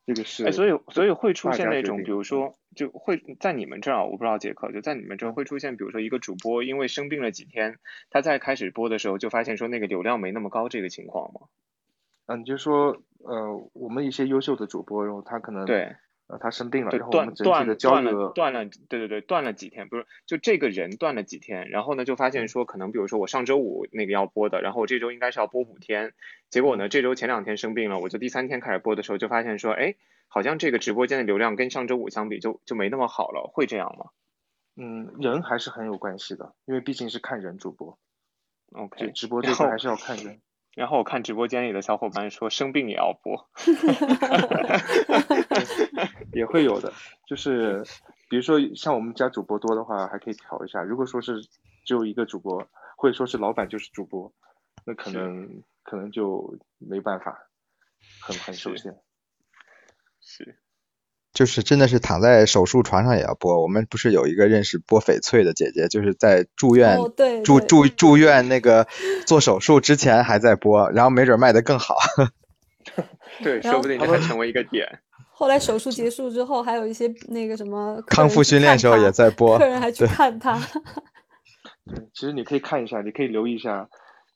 D: 这个是
A: 哎，所以所以会出现那种，比如说，就会在你们这儿啊，我不知道杰克，就在你们这儿
D: 嗯
A: 会出现，比如说一个主播因为生病了几天，他在开始播的时候，就发现说那个流量没那么高这个情况吗？
D: 嗯，你就说呃，我们一些优秀的主播，然后他可能
A: 对
D: 呃他生病了，然后我
A: 断断
D: 们整体的交
A: 断了
D: 流
A: 断了，对对对，断了几天，不是就这个人断了几天，然后呢就发
D: 嗯
A: 现说可能比如说我上周五那个要播的，然后我这周应该是要播五天，结果
D: 嗯
A: 呢这周前两天生病了，我就第三天开始播的时候就发现说，哎，好像这个直播间的流量跟上周五相比就就没那么好了，会这样吗
D: 嗯人还是很有关系的，因为毕竟是看人主播，就
A: ？OK，
D: 直播这块还是要看人。
A: 然后我看直播间里的小伙伴说生病也要播，
D: 也会有的，就是比如说像我们家主播多的话，还可以调一下。如果说是只有一个主播，或者说是老板就是主播，那可能可能就没办法，很很受限。
A: 是。
C: 就是真的是躺在手术床上也要播。我们不是有一个认识播翡翠的姐姐，就是在住院、
B: 哦对
C: 住
B: 对
C: 住住院那个做手术之前还在播，然后没准卖的更好。
A: 对，说不定这还成为一个点。
B: 后来手术结束之后，还有一些那个什么
C: 康复训练时候也在播
B: 客人还 去看他。
D: 对，其实你可以看一下，你可以留意一下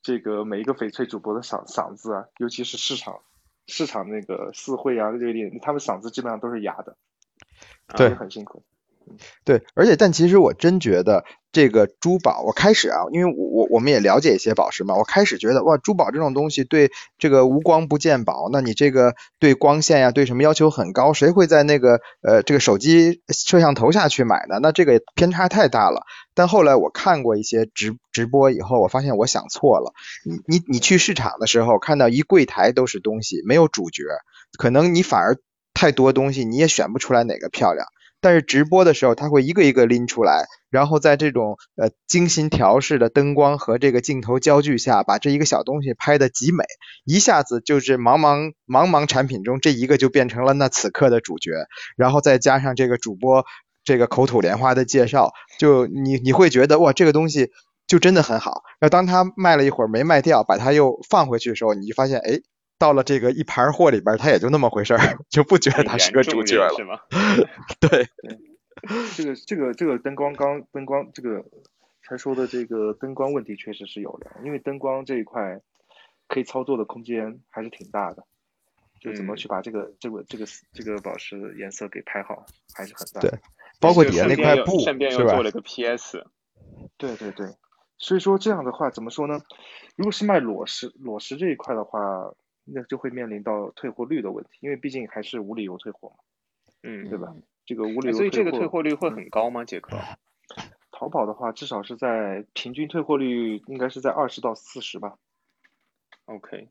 D: 这个每一个翡翠主播的嗓嗓子啊，尤其是市场市场那个四会啊这点，他们嗓子基本上都是哑的，
C: 对
D: 也很辛苦。
C: 对，而且但其实我真觉得，这个珠宝，我开始啊，因为我我我们也了解一些宝石嘛，我开始觉得哇，珠宝这种东西对这个无光不见宝，那你这个对光线呀，对什么要求很高，谁会在那个呃这个手机摄像头下去买呢？那这个偏差太大了。但后来我看过一些直直播以后，我发现我想错了。你你你去市场的时候，看到一柜台都是东西，没有主角，可能你反而太多东西，你也选不出来哪个漂亮。但是直播的时候，他会一个一个拎出来，然后在这种呃精心调试的灯光和这个镜头焦距下，把这一个小东西拍的极美，一下子就是茫茫茫茫产品中这一个就变成了那此刻的主角，然后再加上这个主播这个口吐莲花的介绍，就你你会觉得哇这个东西就真的很好。那当他卖了一会儿没卖掉，把它又放回去的时候，你就发现哎。到了这个一盘货里边，他也就那么回事儿，就不觉得他是个主角了，
A: 是吗？
C: 对，
D: 这个这个这个灯光刚灯光这个才说的这个灯光问题确实是有的，因为灯光这一块可以操作的空间还是挺大的，就怎么去把这个这个这个这个宝石颜色给拍好还是很大。
C: 对，包括底下那块布，
A: 顺便又做了个 PS。
D: 对对对，所以说这样的话怎么说呢？如果是卖裸石裸石这一块的话。那就会面临到退货率的问题，因为毕竟还是无理由退货嘛，
A: 嗯，
D: 对吧？这个无理由退货，
A: 所以这个退货率会很高吗？杰克？
D: 淘宝的话，至少是在平均退货率应该是在二十到四十吧。
A: OK，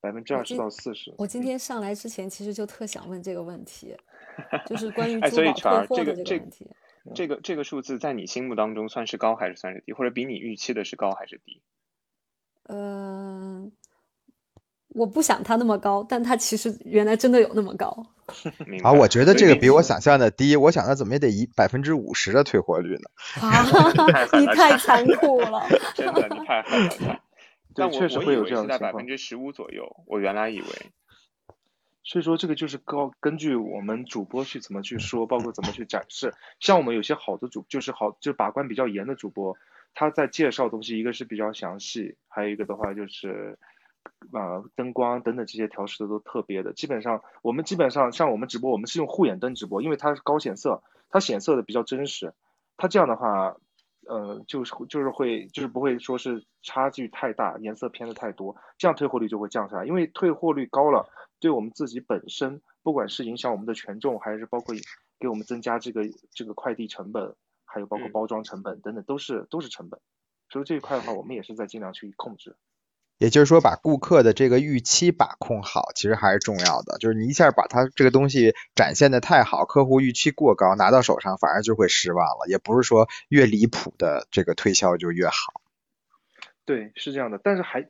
D: 百分之二十到四十。
B: 我今天上来之前，其实就特想问这个问题，就是关于珠
A: 宝退
B: 货
A: 的
B: 这个问题。
A: 这个这个数字在你心目当中算是高还是算是低，或者比你预期的是高还是低？
B: 嗯。我不想它那么高，但它其实原来真的有那么高。
C: 啊，我觉得这个比我想象的低，我想它怎么也得一百分之五十的退货率呢？
B: 啊，你太残酷了！
A: 真的，你太狠了。但
D: 确实会有这样
A: 的在百分之十五左右，我原来以为。
D: 所以说，这个就是高根据我们主播去怎么去说，包括怎么去展示。像我们有些好的主，就是好就把关比较严的主播，他在介绍东西，一个是比较详细，还有一个的话就是。啊，灯光等等这些调试的都特别的，基本上我们基本上像我们直播，我们是用护眼灯直播，因为它是高显色，它显色的比较真实。它这样的话，呃，就是就是会就是不会说是差距太大，颜色偏的太多，这样退货率就会降下来。因为退货率高了，对我们自己本身，不管是影响我们的权重，还是包括给我们增加这个这个快递成本，还有包括包装成本等等，都是都是成本。所以这一块的话，我们也是在尽量去控制。
C: 也就是说，把顾客的这个预期把控好，其实还是重要的。就是你一下把它这个东西展现的太好，客户预期过高，拿到手上反而就会失望了。也不是说越离谱的这个推销就越好。
D: 对，是这样的。但是还，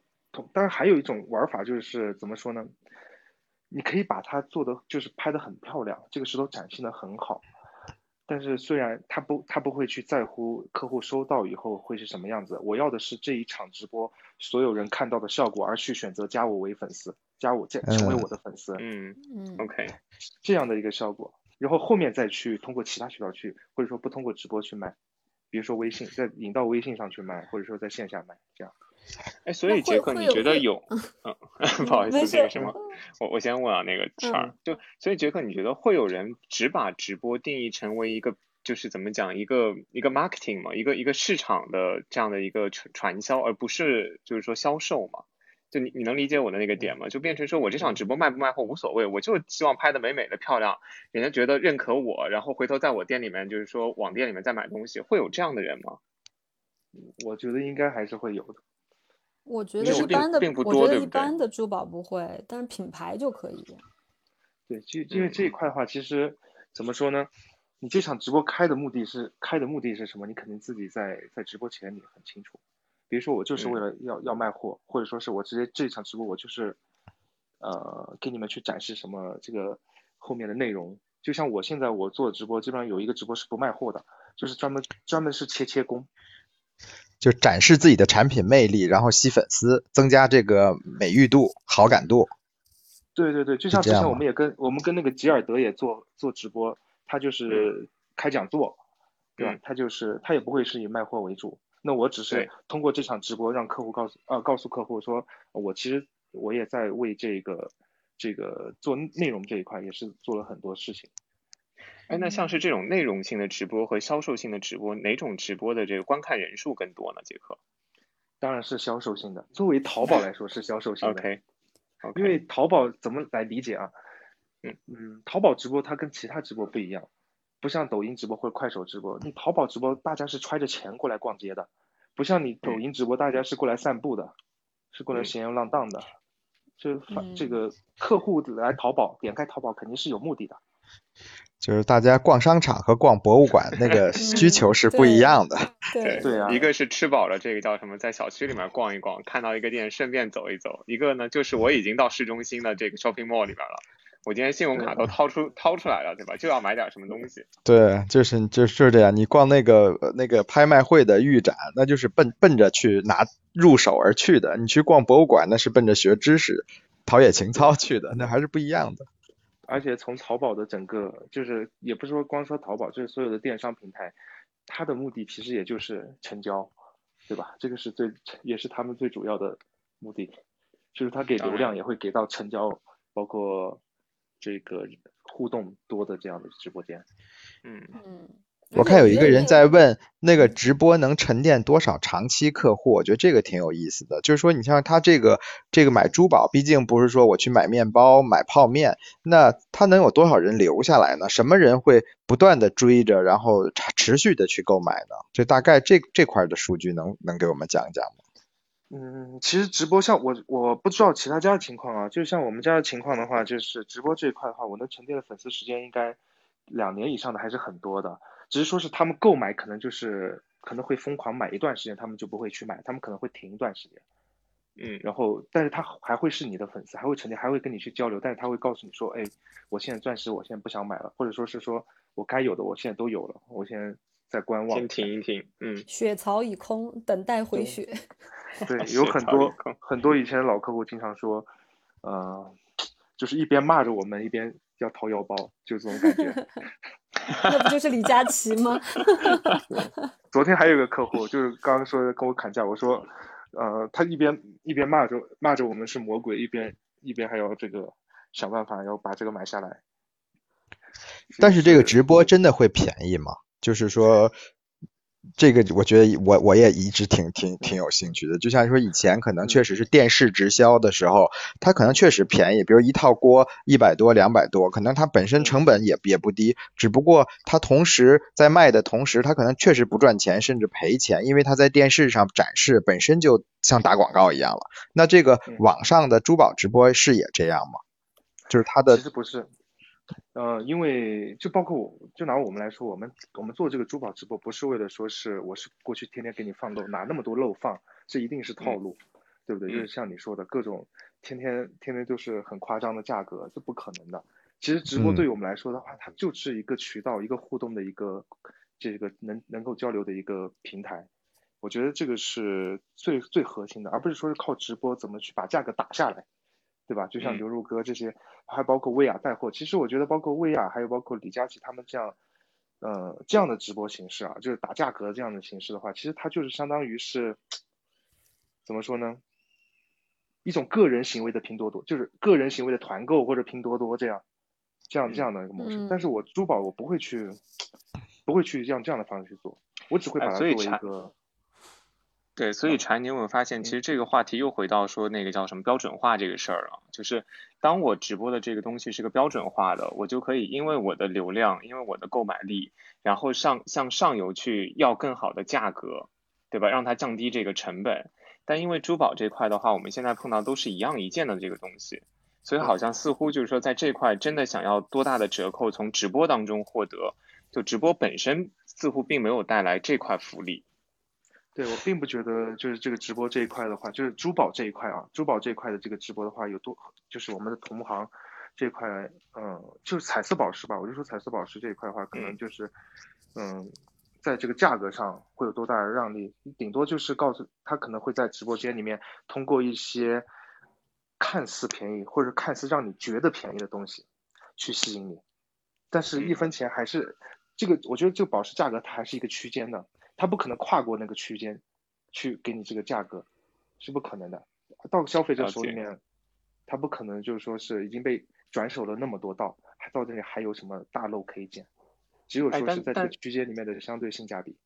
D: 当然还有一种玩法，就是怎么说呢？你可以把它做的就是拍的很漂亮，这个石头展现的很好。但是虽然他不他不会去在乎客户收到以后会是什么样子，我要的是这一场直播所有人看到的效果，而去选择加我为粉丝，加我加成为我的粉丝，
A: 嗯嗯，OK，
D: 这样的一个效果，然后后面再去通过其他渠道去，或者说不通过直播去卖，比如说微信，再引到微信上去卖，或者说在线下卖，这样。
A: 哎，所以杰克，你觉得有？嗯，不好意思，这个什么，我我先问啊，那个圈儿，就所以杰克，你觉得会有人只把直播定义成为一个，就是怎么讲，一个一个 marketing 嘛，一个一个市场的这样的一个传传销，而不是就是说销售嘛？就你你能理解我的那个点吗？就变成说我这场直播卖不卖货无所谓，我就希望拍的美美的漂亮，人家觉得认可我，然后回头在我店里面就是说网店里面再买东西，会有这样的人吗？
D: 我觉得应该还是会有的。
B: 我觉得一般的，我觉得一般的珠宝不会，但是品牌就可以。
D: 对，就因为这一块的话，其实怎么说呢？你这场直播开的目的是开的目的是什么？你肯定自己在在直播前你很清楚。比如说我就是为了要要卖货，或者说是我直接这场直播我就是呃给你们去展示什么这个后面的内容。就像我现在我做直播，基本上有一个直播是不卖货的，就是专门专门是切切工。
C: 就展示自己的产品魅力，然后吸粉丝，增加这个美誉度、好感度。
D: 对对对，就像之前我们也跟我们跟那个吉尔德也做做直播，他就是开讲座，对吧？他就是他也不会是以卖货为主。那我只是通过这场直播让客户告诉呃告诉客户说，我其实我也在为这个这个做内容这一块也是做了很多事情。
A: 哎，那像是这种内容性的直播和销售性的直播，哪种直播的这个观看人数更多呢？杰克？
D: 当然是销售性的。作为淘宝来说是销售性的。
A: OK。
D: 因为淘宝怎么来理解啊？
A: 嗯
D: 嗯，淘宝直播它跟其他直播不一样，不像抖音直播或者快手直播，你淘宝直播大家是揣着钱过来逛街的，不像你抖音直播大家是过来散步的，是过来闲游浪荡的。这这个客户来淘宝，点开淘宝肯定是有目的的。
C: 就是大家逛商场和逛博物馆那个需求是不一样的。
B: 对
D: 对啊，
A: 一个是吃饱了，这个叫什么，在小区里面逛一逛，看到一个店顺便走一走；一个呢，就是我已经到市中心的这个 shopping mall 里边了，我今天信用卡都掏出掏出来了，对吧？就要买点什么东西。
C: 对，就是就是这样。你逛那个那个拍卖会的预展，那就是奔奔着去拿入手而去的；你去逛博物馆，那是奔着学知识、陶冶情操去的，那还是不一样的。
D: 而且从淘宝的整个，就是也不是说光说淘宝，就是所有的电商平台，它的目的其实也就是成交，对吧？这个是最也是他们最主要的目的，就是他给流量也会给到成交，包括这个互动多的这样的直播间。
A: 嗯
B: 嗯。
C: 我看有一个人在问，那个直播能沉淀多少长期客户？我觉得这个挺有意思的。就是说，你像他这个这个买珠宝，毕竟不是说我去买面包、买泡面，那他能有多少人留下来呢？什么人会不断的追着，然后持续的去购买呢？就大概这这块的数据能能给我们讲一讲吗？
D: 嗯，其实直播像我我不知道其他家的情况啊，就像我们家的情况的话，就是直播这一块的话，我能沉淀的粉丝时间应该两年以上的还是很多的。只是说是他们购买可能就是可能会疯狂买一段时间，他们就不会去买，他们可能会停一段时间，
A: 嗯，
D: 然后但是他还会是你的粉丝，还会沉淀，还会跟你去交流，但是他会告诉你说，哎，我现在钻石我现在不想买了，或者说是说我该有的我现在都有了，我现在在观望，
A: 先停一停，嗯，
B: 血槽已空，等待回血。
D: 对，有很多很多以前的老客户经常说，呃，就是一边骂着我们，一边要掏腰包，就这种感觉。
B: 那不就是李佳琦吗？
D: 昨天还有个客户，就是刚刚说跟我砍价，我说，呃，他一边一边骂着骂着我们是魔鬼，一边一边还要这个想办法要把这个买下来。
C: 但是这个直播真的会便宜吗？就是说。这个我觉得我我也一直挺挺挺有兴趣的，就像说以前可能确实是电视直销的时候，它可能确实便宜，比如一套锅一百多两百多，可能它本身成本也也不低，只不过它同时在卖的同时，它可能确实不赚钱，甚至赔钱，因为它在电视上展示本身就像打广告一样了。那这个网上的珠宝直播是也这样吗？就是它的
D: 其实不是。呃，因为就包括我，就拿我们来说，我们我们做这个珠宝直播，不是为了说是我是过去天天给你放漏，拿那么多漏放，这一定是套路，对不对？就是像你说的各种天天天天就是很夸张的价格，这不可能的。其实直播对于我们来说的话，它就是一个渠道，一个互动的一个这个能能够交流的一个平台。我觉得这个是最最核心的，而不是说是靠直播怎么去把价格打下来。对吧？就像牛肉哥这些，还包括薇娅带货。其实我觉得，包括薇娅，还有包括李佳琦他们这样，呃，这样的直播形式啊，就是打价格这样的形式的话，其实它就是相当于是怎么说呢？一种个人行为的拼多多，就是个人行为的团购或者拼多多这样，这样这样的一个模式。但是我珠宝我不会去，不会去用这样的方式去做，我只会把它作为一个。
A: 对，所以柴，你有没有发现，其实这个话题又回到说那个叫什么标准化这个事儿了？就是当我直播的这个东西是个标准化的，我就可以因为我的流量，因为我的购买力，然后上向上游去要更好的价格，对吧？让它降低这个成本。但因为珠宝这块的话，我们现在碰到都是一样一件的这个东西，所以好像似乎就是说在这块真的想要多大的折扣从直播当中获得，就直播本身似乎并没有带来这块福利。
D: 对我并不觉得就是这个直播这一块的话，就是珠宝这一块啊，珠宝这一块的这个直播的话有多，就是我们的同行这块，嗯，就是彩色宝石吧，我就说彩色宝石这一块的话，可能就是，嗯，在这个价格上会有多大的让利？顶多就是告诉他可能会在直播间里面通过一些看似便宜或者看似让你觉得便宜的东西去吸引你，但是一分钱还是这个，我觉得这个宝石价格它还是一个区间的。他不可能跨过那个区间，去给你这个价格，是不可能的。到消费者手里面，他不可能就是说是已经被转手了那么多道，还到这里还有什么大漏可以捡？只有说是在这个区间里面的相对性价比。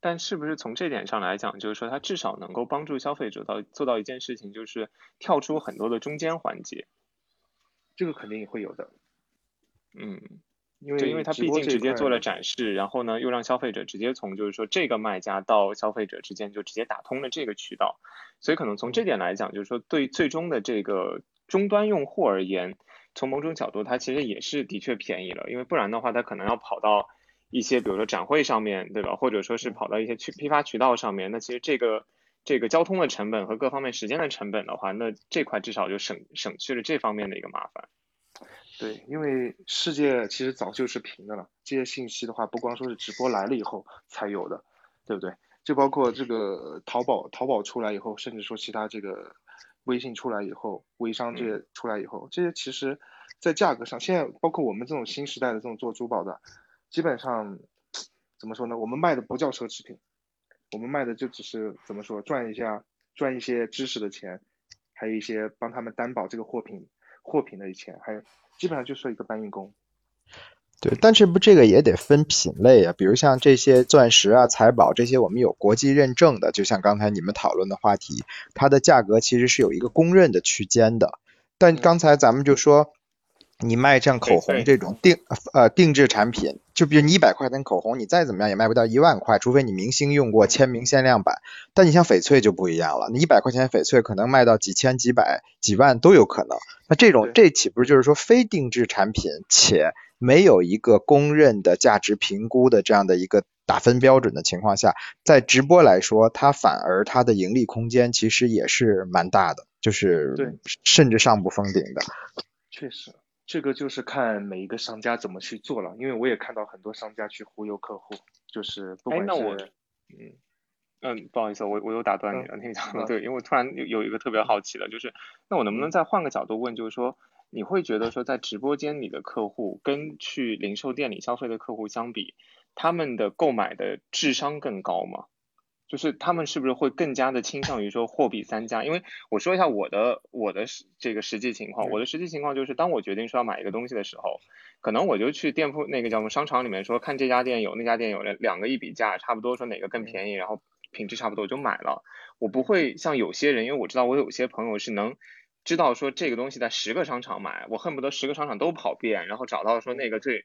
A: 但是不是从这点上来讲，就是说它至少能够帮助消费者到做到一件事情，就是跳出很多的中间环节。
D: 这个肯定也会有的。
A: 嗯，
D: 因为
A: 因为它毕竟直接做了展示，然后呢又让消费者直接从就是说这个卖家到消费者之间就直接打通了这个渠道，所以可能从这点来讲，就是说对最终的这个终端用户而言，从某种角度它其实也是的确便宜了，因为不然的话它可能要跑到。一些比如说展会上面对吧，或者说是跑到一些去批发渠道上面，那其实这个这个交通的成本和各方面时间的成本的话，那这块至少就省省去了这方面的一个麻烦。
D: 对，因为世界其实早就是平的了，这些信息的话不光说是直播来了以后才有的，对不对？就包括这个淘宝，淘宝出来以后，甚至说其他这个微信出来以后，微商这些出来以后，这些其实在价格上，现在包括我们这种新时代的这种做珠宝的。基本上怎么说呢？我们卖的不叫奢侈品，我们卖的就只是怎么说赚一下赚一些知识的钱，还有一些帮他们担保这个货品货品的钱，还有基本上就是一个搬运工。
C: 对，但是不这个也得分品类啊，比如像这些钻石啊、财宝这些，我们有国际认证的，就像刚才你们讨论的话题，它的价格其实是有一个公认的区间的。但刚才咱们就说。你卖像口红这种定呃定制产品，就比如你一百块钱口红，你再怎么样也卖不到一万块，除非你明星用过签名限量版。但你像翡翠就不一样了，你一百块钱翡翠可能卖到几千、几百、几万都有可能。那这种这岂不是就是说非定制产品，且没有一个公认的价值评估的这样的一个打分标准的情况下，在直播来说，它反而它的盈利空间其实也是蛮大的，就是甚至上不封顶的。
D: 确实。这个就是看每一个商家怎么去做了，因为我也看到很多商家去忽悠客户，就是不管
A: 是，嗯嗯，不好意思，我我又打断你了，那个对，因为我突然有有一个特别好奇的，就是那我能不能再换个角度问，就是说你会觉得说在直播间里的客户跟去零售店里消费的客户相比，他们的购买的智商更高吗？就是他们是不是会更加的倾向于说货比三家？因为我说一下我的我的这个实际情况，我的实际情况就是，当我决定说要买一个东西的时候，可能我就去店铺那个叫什么商场里面说，看这家店有那家店有两两个一比价，差不多说哪个更便宜，然后品质差不多就买了。我不会像有些人，因为我知道我有些朋友是能知道说这个东西在十个商场买，我恨不得十个商场都跑遍，然后找到说那个最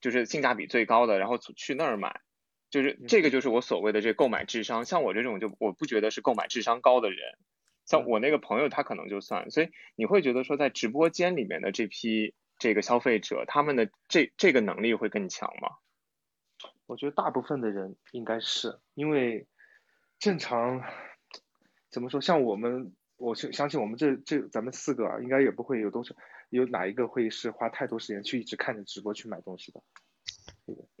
A: 就是性价比最高的，然后去那儿买。就是这个，就是我所谓的这购买智商。像我这种，就我不觉得是购买智商高的人。像我那个朋友，他可能就算。所以你会觉得说，在直播间里面的这批这个消费者，他们的这这个能力会更强吗？
D: 我觉得大部分的人应该是因为正常怎么说？像我们，我相信我们这这咱们四个啊，应该也不会有多少有哪一个会是花太多时间去一直看着直播去买东西的。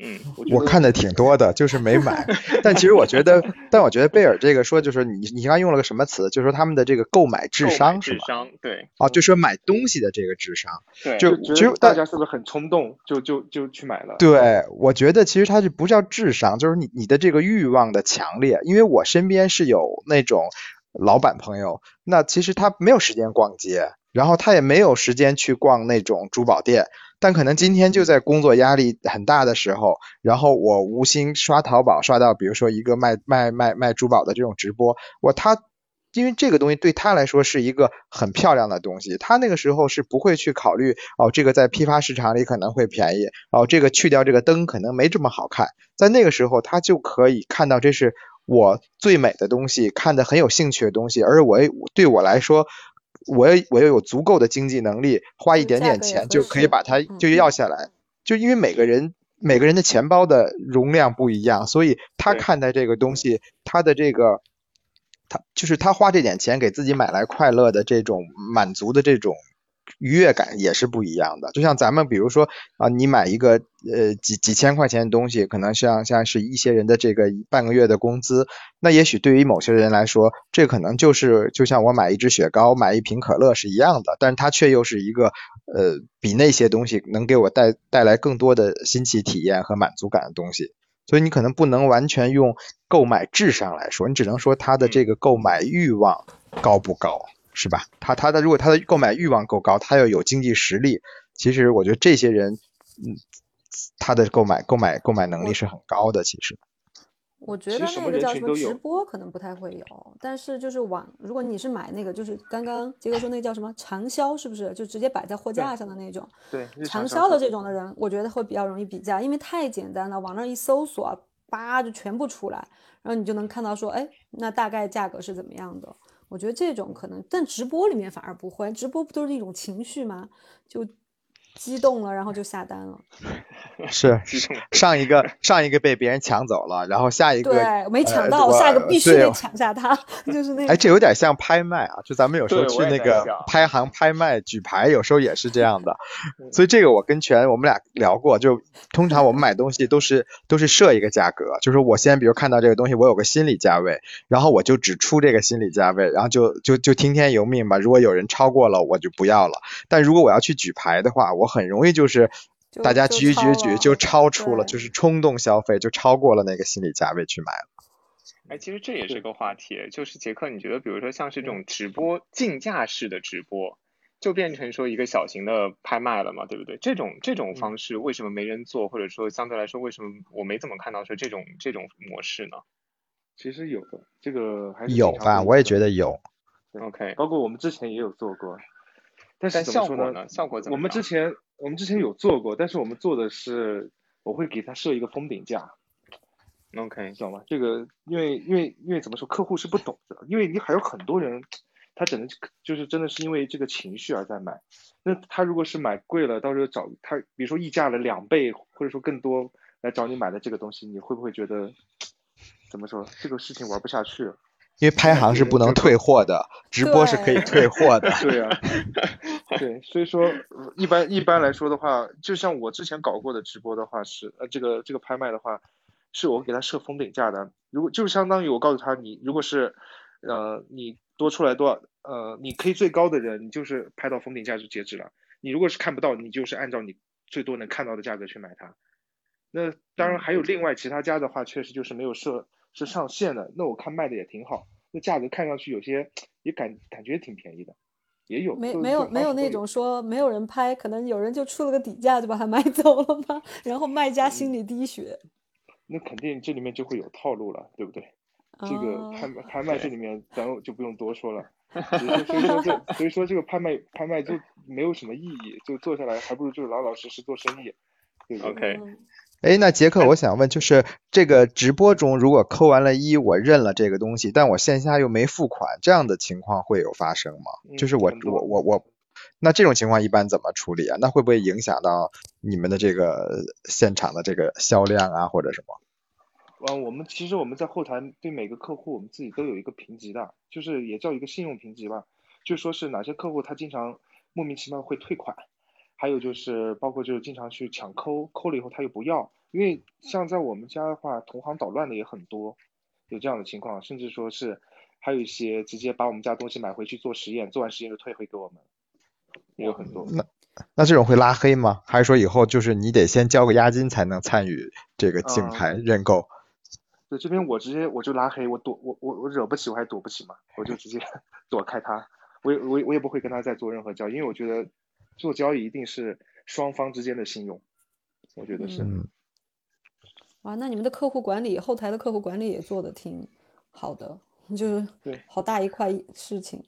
A: 嗯，
C: 我看的挺多的，就是没买。但其实我觉得，但我觉得贝尔这个说，就是你你刚刚用了个什么词？就是说他们的这个购买智商是
A: 智商对。
C: 哦，就说买东西的这个智商。
A: 对。
C: 就
D: 其实大家是不是很冲动，就就就去买了？
C: 对，我觉得其实它就不叫智商，就是你你的这个欲望的强烈。因为我身边是有那种老板朋友，那其实他没有时间逛街，然后他也没有时间去逛那种珠宝店。但可能今天就在工作压力很大的时候，然后我无心刷淘宝，刷到比如说一个卖卖卖卖珠宝的这种直播，我他因为这个东西对他来说是一个很漂亮的东西，他那个时候是不会去考虑哦，这个在批发市场里可能会便宜，哦，这个去掉这个灯可能没这么好看，在那个时候他就可以看到这是我最美的东西，看的很有兴趣的东西，而我对我来说。我我要有足够的经济能力，花一点点钱就可以把它就要下来。就因为每个人每个人的钱包的容量不一样，所以他看待这个东西，他的这个他就是他花这点钱给自己买来快乐的这种满足的这种。愉悦感也是不一样的，就像咱们比如说啊，你买一个呃几几千块钱的东西，可能像像是一些人的这个半个月的工资，那也许对于某些人来说，这可能就是就像我买一支雪糕、买一瓶可乐是一样的，但是它却又是一个呃比那些东西能给我带带来更多的新奇体验和满足感的东西，所以你可能不能完全用购买智商来说，你只能说他的这个购买欲望高不高。是吧？他他的如果他的购买欲望够高，他又有经济实力，其实我觉得这些人，嗯，他的购买购买购买能力是很高的，其实。
B: 我觉得那个叫什么直播可能不太会有，但是就是网，如果你是买那个，就是刚刚杰哥说那个叫什么长销，是不是就直接摆在货架上的那种？
D: 对，
B: 长销的这种的人，我觉得会比较容易比价，因为太简单了，往那一搜索，叭就全部出来，然后你就能看到说，哎，那大概价格是怎么样的？我觉得这种可能，但直播里面反而不会，直播不都是一种情绪吗？就。激动了，然后就下单了。
C: 是 上一个 上一个被别人抢走了，然后下一个
B: 对没抢到，下一个必须得抢下它，就是那。
C: 哎，这有点像拍卖啊！就咱们有时候去那个拍行拍卖举牌，有时候也是这样的。所以这个我跟全我们俩聊过，就通常我们买东西都是都是设一个价格，就是我先比如看到这个东西，我有个心理价位，然后我就只出这个心理价位，然后就就就听天由命吧。如果有人超过了，我就不要了。但如果我要去举牌的话，我。很容易就是大家举举举就超出了，就是冲动消费就超过了那个心理价位去买了。
A: 哎，其实这也是个话题，就是杰克，你觉得比如说像是这种直播竞价式的直播，就变成说一个小型的拍卖了嘛，对不对？这种这种方式为什么没人做，或者说相对来说为什么我没怎么看到说这种这种模式呢？
D: 其实有的，这个还是
C: 有吧，我也觉得有。
A: OK，
D: 包括我们之前也有做过。但是
A: 效果呢？效果怎
D: 么？我们之前我们之前有做过，但是我们做的是我会给他设一个封顶价
A: ，OK，
D: 知道吗？这个因为因为因为怎么说，客户是不懂的，因为你还有很多人，他只能就是真的是因为这个情绪而在买。那他如果是买贵了，到时候找他，比如说溢价了两倍或者说更多来找你买的这个东西，你会不会觉得怎么说这个事情玩不下去？
C: 因为拍行是不能退货的，直播是可以退货的。
D: 对呀，对，所以说一般一般来说的话，就像我之前搞过的直播的话是，呃，这个这个拍卖的话，是我给他设封顶价的。如果就是相当于我告诉他，你如果是，呃，你多出来多少，呃，你可以最高的人，你就是拍到封顶价就截止了。你如果是看不到，你就是按照你最多能看到的价格去买它。那当然还有另外其他家的话，确实就是没有设。是上线的，那我看卖的也挺好，那价格看上去有些也感感觉挺便宜的，也有
B: 没没有没有那种说没有人拍，可能有人就出了个底价就把它买走了吗？然后卖家心里滴血。
D: 那肯定这里面就会有套路了，对不对？这个拍拍卖这里面 咱就不用多说了，所以说这所以说这个拍卖拍卖就没有什么意义，就做下来还不如就是老老实实做生意，对不
A: 对？
C: 哎，那杰克，我想问，就是这个直播中，如果扣完了一，我认了这个东西，但我线下又没付款，这样的情况会有发生吗？就是我我我我，那这种情况一般怎么处理啊？那会不会影响到你们的这个现场的这个销量啊，或者什么？
D: 嗯，我们其实我们在后台对每个客户，我们自己都有一个评级的，就是也叫一个信用评级吧，就说是哪些客户他经常莫名其妙会退款。还有就是，包括就是经常去抢抠，抠了以后他又不要，因为像在我们家的话，同行捣乱的也很多，有这样的情况，甚至说是还有一些直接把我们家东西买回去做实验，做完实验就退回给我们，也有很多。
C: 那那这种会拉黑吗？还是说以后就是你得先交个押金才能参与这个竞拍认购？
D: 对，这边我直接我就拉黑，我躲我我我惹不起我还躲不起嘛，我就直接 躲开他，我也我我也不会跟他再做任何交易，因为我觉得。做交易一定是双方之间的信用，我觉得是。
B: 哇，那你们的客户管理后台的客户管理也做的挺好的，就是
D: 对，
B: 好大一块事情。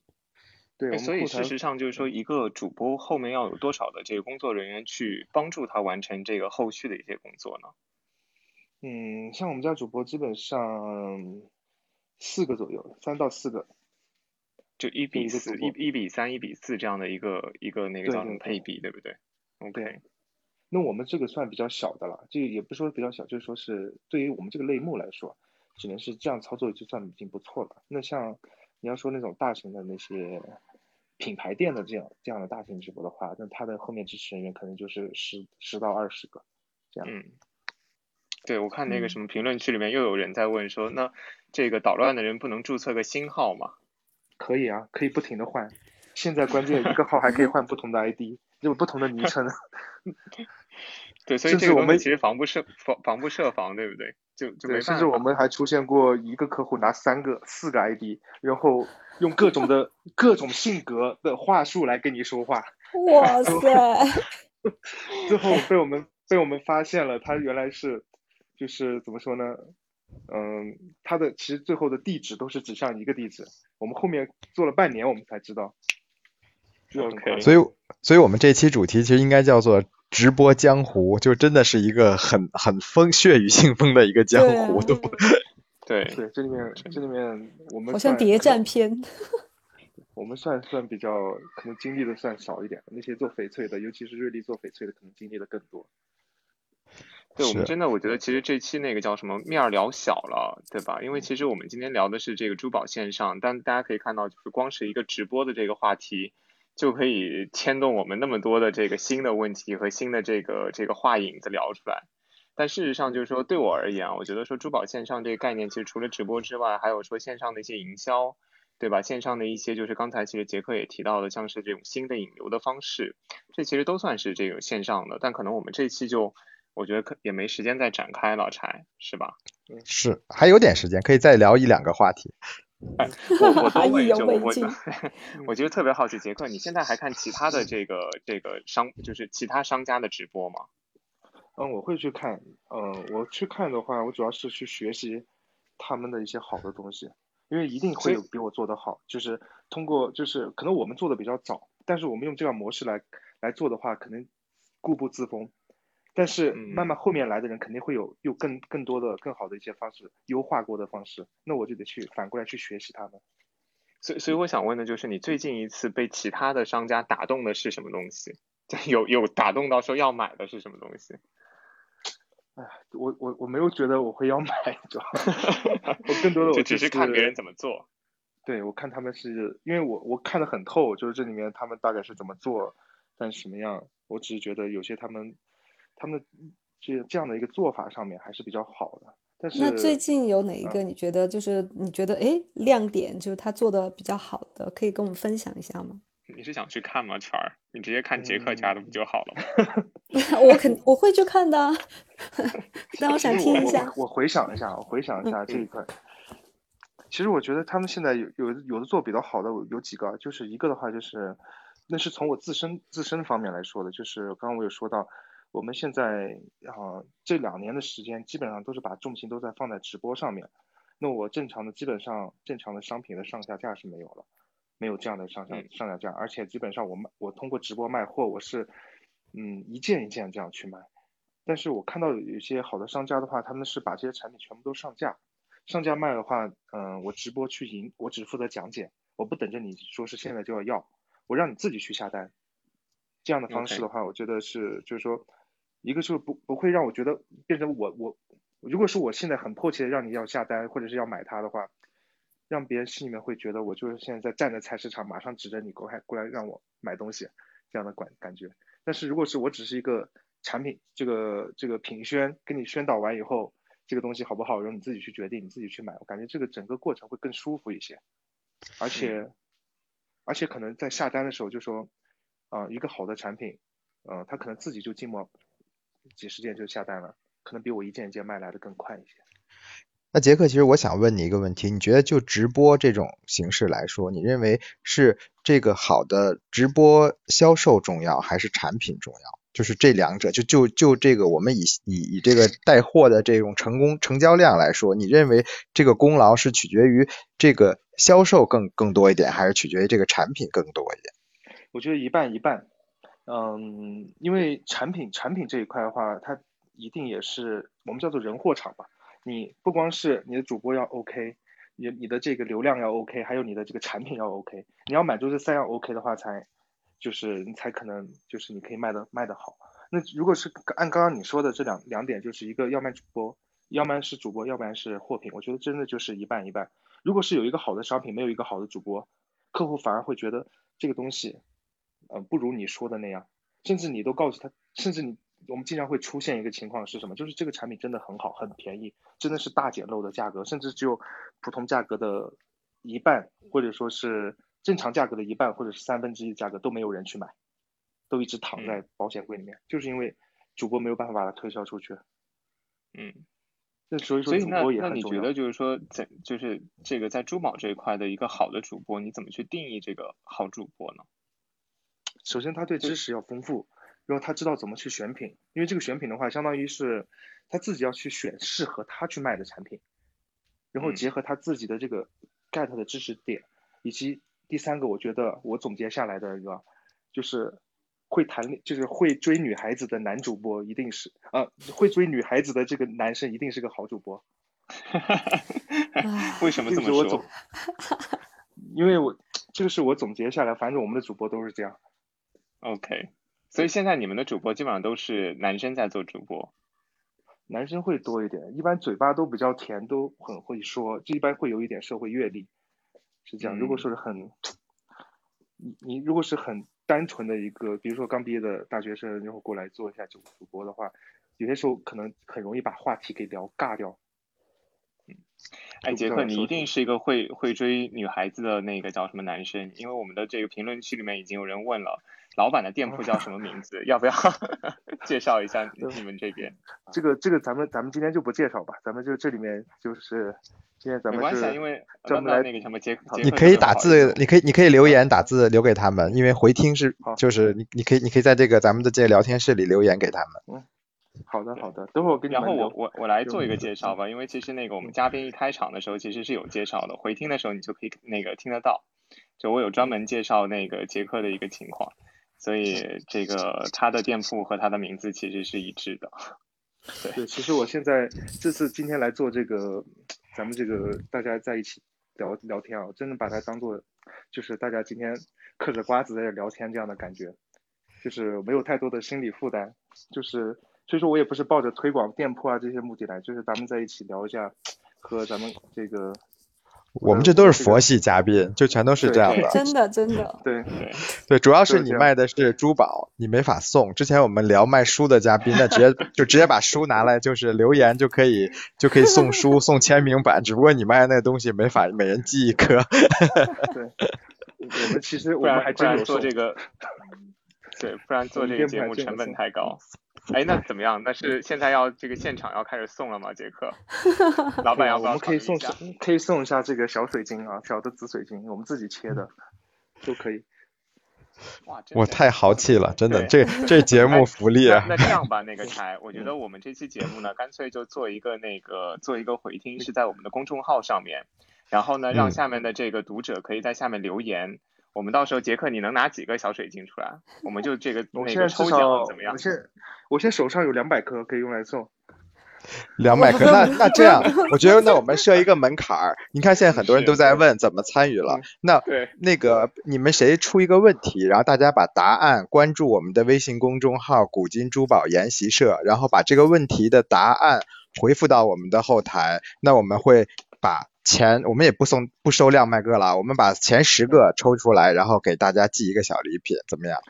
D: 对，
A: 所以事实上就是说，一个主播后面要有多少的这个工作人员去帮助他完成这个后续的一些工作呢？
D: 嗯，像我们家主播基本上四个左右，三到四个。
A: 就一比四，一一比三，一比四这样的一个一个那个叫什么配比，对不对？OK，
D: 那我们这个算比较小的了，这也不说比较小，就是说是对于我们这个类目来说，只能是这样操作就算已经不错了。那像你要说那种大型的那些品牌店的这样这样的大型直播的话，那它的后面支持人员可能就是十十到二十个这样。
A: 嗯，对我看那个什么评论区里面又有人在问说，那这个捣乱的人不能注册个新号吗？
D: 可以啊，可以不停的换。现在关键一个号还可以换不同的 ID，有不同的昵称。
A: 对，所以这个我们其实防不设防防不设防，对不对？就就没
D: 甚至我们还出现过一个客户拿三个、四个 ID，然后用各种的 各种性格的话术来跟你说话。
B: 哇塞！
D: 最后被我们被我们发现了，他原来是就是怎么说呢？嗯，他的其实最后的地址都是指向一个地址，我们后面做了半年，我们才知道。
A: OK，
C: 所以，所以我们这期主题其实应该叫做直播江湖，就真的是一个很很风血雨腥风的一个江湖，
B: 对
C: 都
A: 对，
D: 对，这里面这里面我们
B: 好像谍战片。
D: 我们算算比较可能经历的算少一点，那些做翡翠的，尤其是瑞丽做翡翠的，可能经历的更多。
A: 对我们真的，我觉得其实这期那个叫什么面儿聊小了，对吧？因为其实我们今天聊的是这个珠宝线上，但大家可以看到，就是光是一个直播的这个话题，就可以牵动我们那么多的这个新的问题和新的这个这个话引子聊出来。但事实上，就是说对我而言啊，我觉得说珠宝线上这个概念，其实除了直播之外，还有说线上的一些营销，对吧？线上的一些就是刚才其实杰克也提到的，像是这种新的引流的方式，这其实都算是这个线上的。但可能我们这期就我觉得可也没时间再展开老，柴是吧？
C: 是还有点时间，可以再聊一两个话题。
A: 我我都
B: 意犹
A: 会就我
B: 未尽
A: 我觉得特别好奇，杰克，你现在还看其他的这个这个商，就是其他商家的直播吗？
D: 嗯，我会去看，嗯，我去看的话，我主要是去学习他们的一些好的东西，因为一定会有比我做的好，就是通过就是可能我们做的比较早，但是我们用这样模式来来做的话，可能固步自封，但是慢慢后面来的人肯定会有有更更多的更好的一些方式，优化过的方式，那我就得去反过来去学习他们。
A: 所以所以我想问的就是，你最近一次被其他的商家打动的是什么东西？就有有打动到说要买的是什么东西？
D: 哎，我我我没有觉得我会要买，主要 我更多的我
A: 就只是看别人怎
D: 么。
A: 么做。
D: 对，我看他们是因为我我看得很透，就是这里面他们大概是怎么做，但什么样，我只是觉得有些他们他们这这样的一个做法上面还是比较好的。但是
B: 那最近有哪一个你觉得就是你觉得哎亮点，就是他做的比较好的，可以跟我们分享一下吗？
A: 你是想去看吗，圈儿？你直接看杰克家的不就好了吗？
B: 我肯我会去看的啊，但我想听一下。
D: 我我回想一下，我回想一下这一块。其实我觉得他们现在有有有的做比较好的有几个，就是一个的话就是，那是从我自身自身方面来说的，就是刚刚我有说到，我们现在啊、这两年的时间基本上都是把重心都在放在直播上面。那我正常的基本上正常的商品的上下架是没有了，没有这样的上下
A: 嗯
D: 上下架，而且基本上我卖我通过直播卖货，我是嗯一件一件这样去卖。但是我看到有一些好的商家的话，他们是把这些产品全部都上架，上架卖的话，嗯、我直播去赢，我只负责讲解，我不等着你说是现在就要要，我让你自己去下单。这样的方式的话，我觉得是就是说，一个是不不会让我觉得变成我我，如果是我现在很迫切的让你要下单或者是要买它的话，让别人心里面会觉得我就是现在在站在菜市场，马上指着你过来过来让我买东西这样的感感觉。但是如果是我只是一个产品，这个这个品宣跟你宣导完以后，这个东西好不好，由你自己去决定，你自己去买，我感觉这个整个过程会更舒服一些，而且而且可能在下单的时候就说，啊、一个好的产品，呃，他可能自己就静默几十件就下单了，可能比我一件一件卖来的更快一些。
C: 那杰克，其实我想问你一个问题，你觉得就直播这种形式来说，你认为是这个好的直播销售重要，还是产品重要？就是这两者，就就就这个我们以以以这个带货的这种成功成交量来说，你认为这个功劳是取决于这个销售更更多一点，还是取决于这个产品更多一点？
D: 我觉得一半一半，嗯，因为产品产品这一块的话，它一定也是我们叫做人货场吧。你不光是你的主播要 OK，你你的这个流量要 OK，还有你的这个产品要 OK，你要满足这三样 OK 的话才，就是你才可能就是你可以卖的卖的好。那如果是按刚刚你说的这两两点，就是一个要卖主播，要不然是主播，要不然是货品，我觉得真的就是一半一半。如果是有一个好的商品，没有一个好的主播，客户反而会觉得这个东西，呃，不如你说的那样，甚至你都告诉他，甚至你我们经常会出现一个情况是什么？就是这个产品真的很好，很便宜，真的是大捡漏的价格，甚至只有普通价格的一半，或者说是正常价格的一半，或者是三分之一的价格都没有人去买，都一直躺在保险柜里面，就是因为主播没有办法把它推销出去。
A: 嗯，
D: 那所以说
A: 那
D: 主播也
A: 那。你觉得就是说在就是这个在珠宝这一块的一个好的主播，你怎么去定义这个好主播呢？
D: 首先，他对知识要丰富，然后他知道怎么去选品，因为这个选品的话，相当于是他自己要去选适合他去卖的产品，然后
A: 嗯
D: 结合他自己的这个 get 的知识点，以及第三个，我觉得我总结下来的一个就是会谈恋，就是会追女孩子的男主播一定是啊、会追女孩子的这个男生一定是个好主播。
A: 为什么这么说？，
D: 因为我这个是我总结下来，反正我们的主播都是这样。
A: OK，所以现在你们的主播基本上都是男生在做主播。
D: 男生会多一点，一般嘴巴都比较甜，都很会说，就一般会有一点社会阅历，是这样。如果
A: 嗯
D: 说是很，你你如果是很单纯的一个，比如说刚毕业的大学生，然后过来做一下主主播的话，有些时候可能很容易把话题给聊尬掉。
A: 哎，杰克，你一定是一个会会追女孩子的那个叫什么男生？因为我们的这个评论区里面已经有人问了，老板的店铺叫什么名字？要不要 介绍一下你们这边？
D: 这个这个咱们咱们今天就不介绍吧，咱们就这里面就是今天咱们
A: 没关系因为
D: 专门来
A: 那那个什么杰克，
C: 你可以打字，你可以你可以留言打字留给他们，因为回听是就是你你可以你可以在这个咱们的这个聊天室里留言给他们。
D: 好的好的，等会儿我给你
A: 然后我我我来做一个介绍吧，因为其实那个我们嘉宾一开场的时候其实是有介绍的，回听的时候你就可以那个听得到，就我有专门介绍那个杰克的一个情况，所以这个他的店铺和他的名字其实是一致的。
D: 对，其实我现在这次今天来做这个，咱们这个大家在一起聊聊天啊，我真的把它当做就是大家今天嗑着瓜子在这聊天这样的感觉，就是没有太多的心理负担，就是所以说我也不是抱着推广店铺啊这些目的来，就是咱们在一起聊一下和咱们这个
C: 我们这都是佛系嘉宾，就全都是这样的。
B: 真的真的，
D: 对
A: 对，
C: 主要是你卖的是珠宝，你没法送。之前我们聊卖书的嘉宾，那直接就直接把书拿来，就是留言就可以就可以送书送签名版，只不过你卖的那个东西没法每人寄一颗。
D: 对，我们其实我
A: 不
D: 们还
A: 然不然
D: 真有
A: 做这个，对，不然做这个节目成本太高。哎，那怎么样？那是现在要这个现场要开始送了吗？杰克，老板要不要
D: 我们可以送
A: 下
D: 可以送一下这个小水晶啊，小的紫水晶，我们自己切的都可以。
A: 哇，真的
C: 我太豪气了，真的，这这节目福利啊！
A: 那那这样吧，那个柴，我觉
D: 嗯
A: 得我们这期节目呢，干脆就做一个那个做一个回听，是在我们的公众号上面，然后呢，让
C: 嗯
A: 下面的这个读者可以在下面留言。我们到时候杰克，你能拿几个小水晶出来？我们就这个
D: 我
A: 那个抽奖怎么样
D: 我？现我现在手上有两百颗可以用来送。
C: 两百颗，那 那这样，我觉得那我们设一个门槛儿。你看现在很多人都在问怎么参与了
D: 嗯，
C: 那
A: 对，
C: 那个你们谁出一个问题，然后大家把答案关注我们的微信公众号“古今珠宝研习社”，然后把这个问题的答案回复到我们的后台，那我们会把前我们也不送不收量麦个了，我们把前十个抽出来，然后给大家寄一个小礼品，怎么样？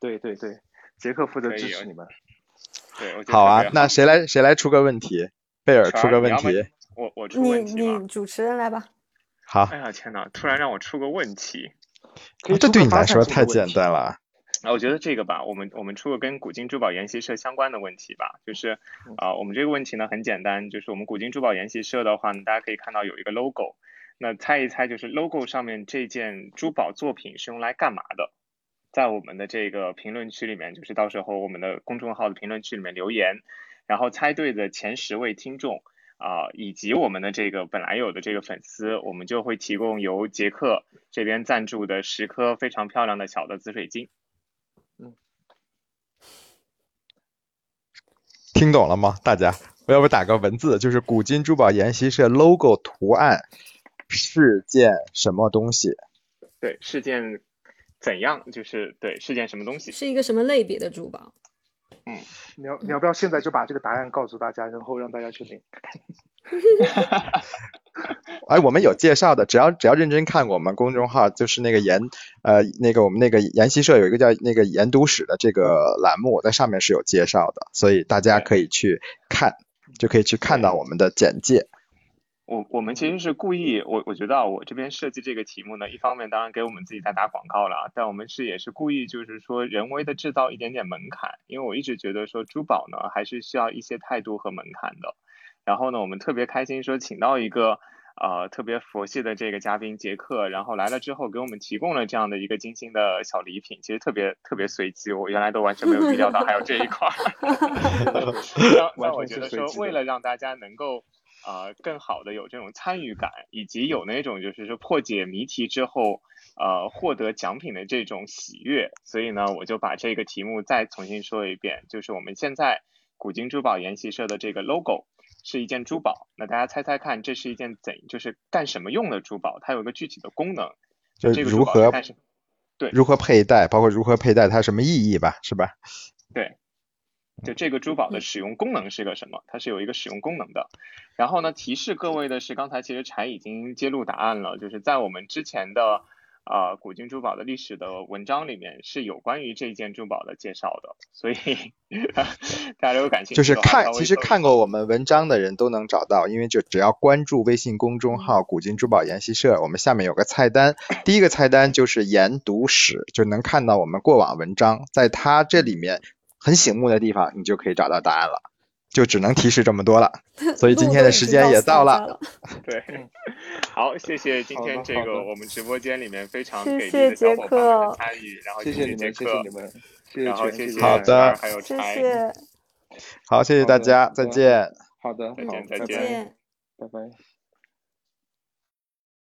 D: 对对对，杰克负责支持你们。
A: 对，我
C: 好啊，那谁来谁来出个问题？贝尔出个问题。
A: 我我出
B: 你
A: 问题吗？
B: 你主持人来吧。
C: 好，
A: 哎呀天呐，突然让我出个问题。
C: 这对你来说太简单了。
A: 啊，我觉得这个吧，我们我们出个跟古今珠宝研习社相关的问题吧，就是啊、我们这个问题呢很简单，就是我们古今珠宝研习社的话呢，大家可以看到有一个 logo，那猜一猜就是 logo 上面这件珠宝作品是用来干嘛的？在我们的这个评论区里面，就是到时候我们的公众号的评论区里面留言，然后猜对的前十位听众啊、以及我们的这个本来有的这个粉丝，我们就会提供由杰克这边赞助的十颗非常漂亮的小的紫水晶。
C: 听懂了吗？大家，我要不打个文字，就是古今珠宝研习社 logo 图案是件什么东西？
A: 对，是件怎样？就是对，是件什么东西？
B: 是一个什么类别的珠宝？
D: 嗯你要你要不要现在就把这个答案告诉大家，然后让大家去领？
C: 哎，我们有介绍的，只要只要认真看我们公众号，就是那个研呃那个我们那个研习社有一个叫那个研读史的这个栏目，在上面是有介绍的，所以大家可以去看，就可以去看到我们的简介。
A: 我我们其实是故意，我我觉得啊，我这边设计这个题目呢，一方面当然给我们自己在打广告了，但我们是也是故意就是说人为的制造一点点门槛，因为我一直觉得说珠宝呢还是需要一些态度和门槛的。然后呢，我们特别开心说请到一个呃特别佛系的这个嘉宾杰克，然后来了之后给我们提供了这样的一个精心的小礼品，其实特别特别随机，我原来都完全没有预料到还有这一块儿。那那我觉得说，为了让大家能够呃更好的有这种参与感，以及有那种就是说破解谜题之后呃获得奖品的这种喜悦，所以呢，我就把这个题目再重新说一遍，就是我们现在古今珠宝研习社的这个 logo 是一件珠宝，那大家猜猜看，这是一件怎就是干什么用的珠宝？它有一个具体的功能，
C: 就
A: 这个
C: 如何？
A: 对，
C: 如何佩戴，包括如何佩戴它什么意义吧，是吧？
A: 对。就这个珠宝的使用功能是个什么？它是有一个使用功能的。然后呢，提示各位的是，刚才其实柴已经揭露答案了，就是在我们之前的啊古今珠宝的历史的文章里面是有关于这件珠宝的介绍的。所以 大家如果感兴趣，
C: 就是看其实看过我们文章的人都能找到，因为就只要关注微信公众号“古今珠宝研习社”，我们下面有个菜单，第一个菜单就是研读史，就能看到我们过往文章，在它这里面。很醒目的地方，你就可以找到答案了，就只能提示这么多了。所以今天的时间也到了。
A: 对，好，谢谢今天这个我们直播间里面非常
B: 给力的小伙伴
A: 们的参与，然后
D: 谢
A: 谢杰
D: 克，
A: 然后谢
D: 谢
C: 好的，
A: 还有
B: 柴，
C: 好，谢谢大家，再见。
D: 好的，
A: 再见，
B: 再
A: 见，
D: 拜拜。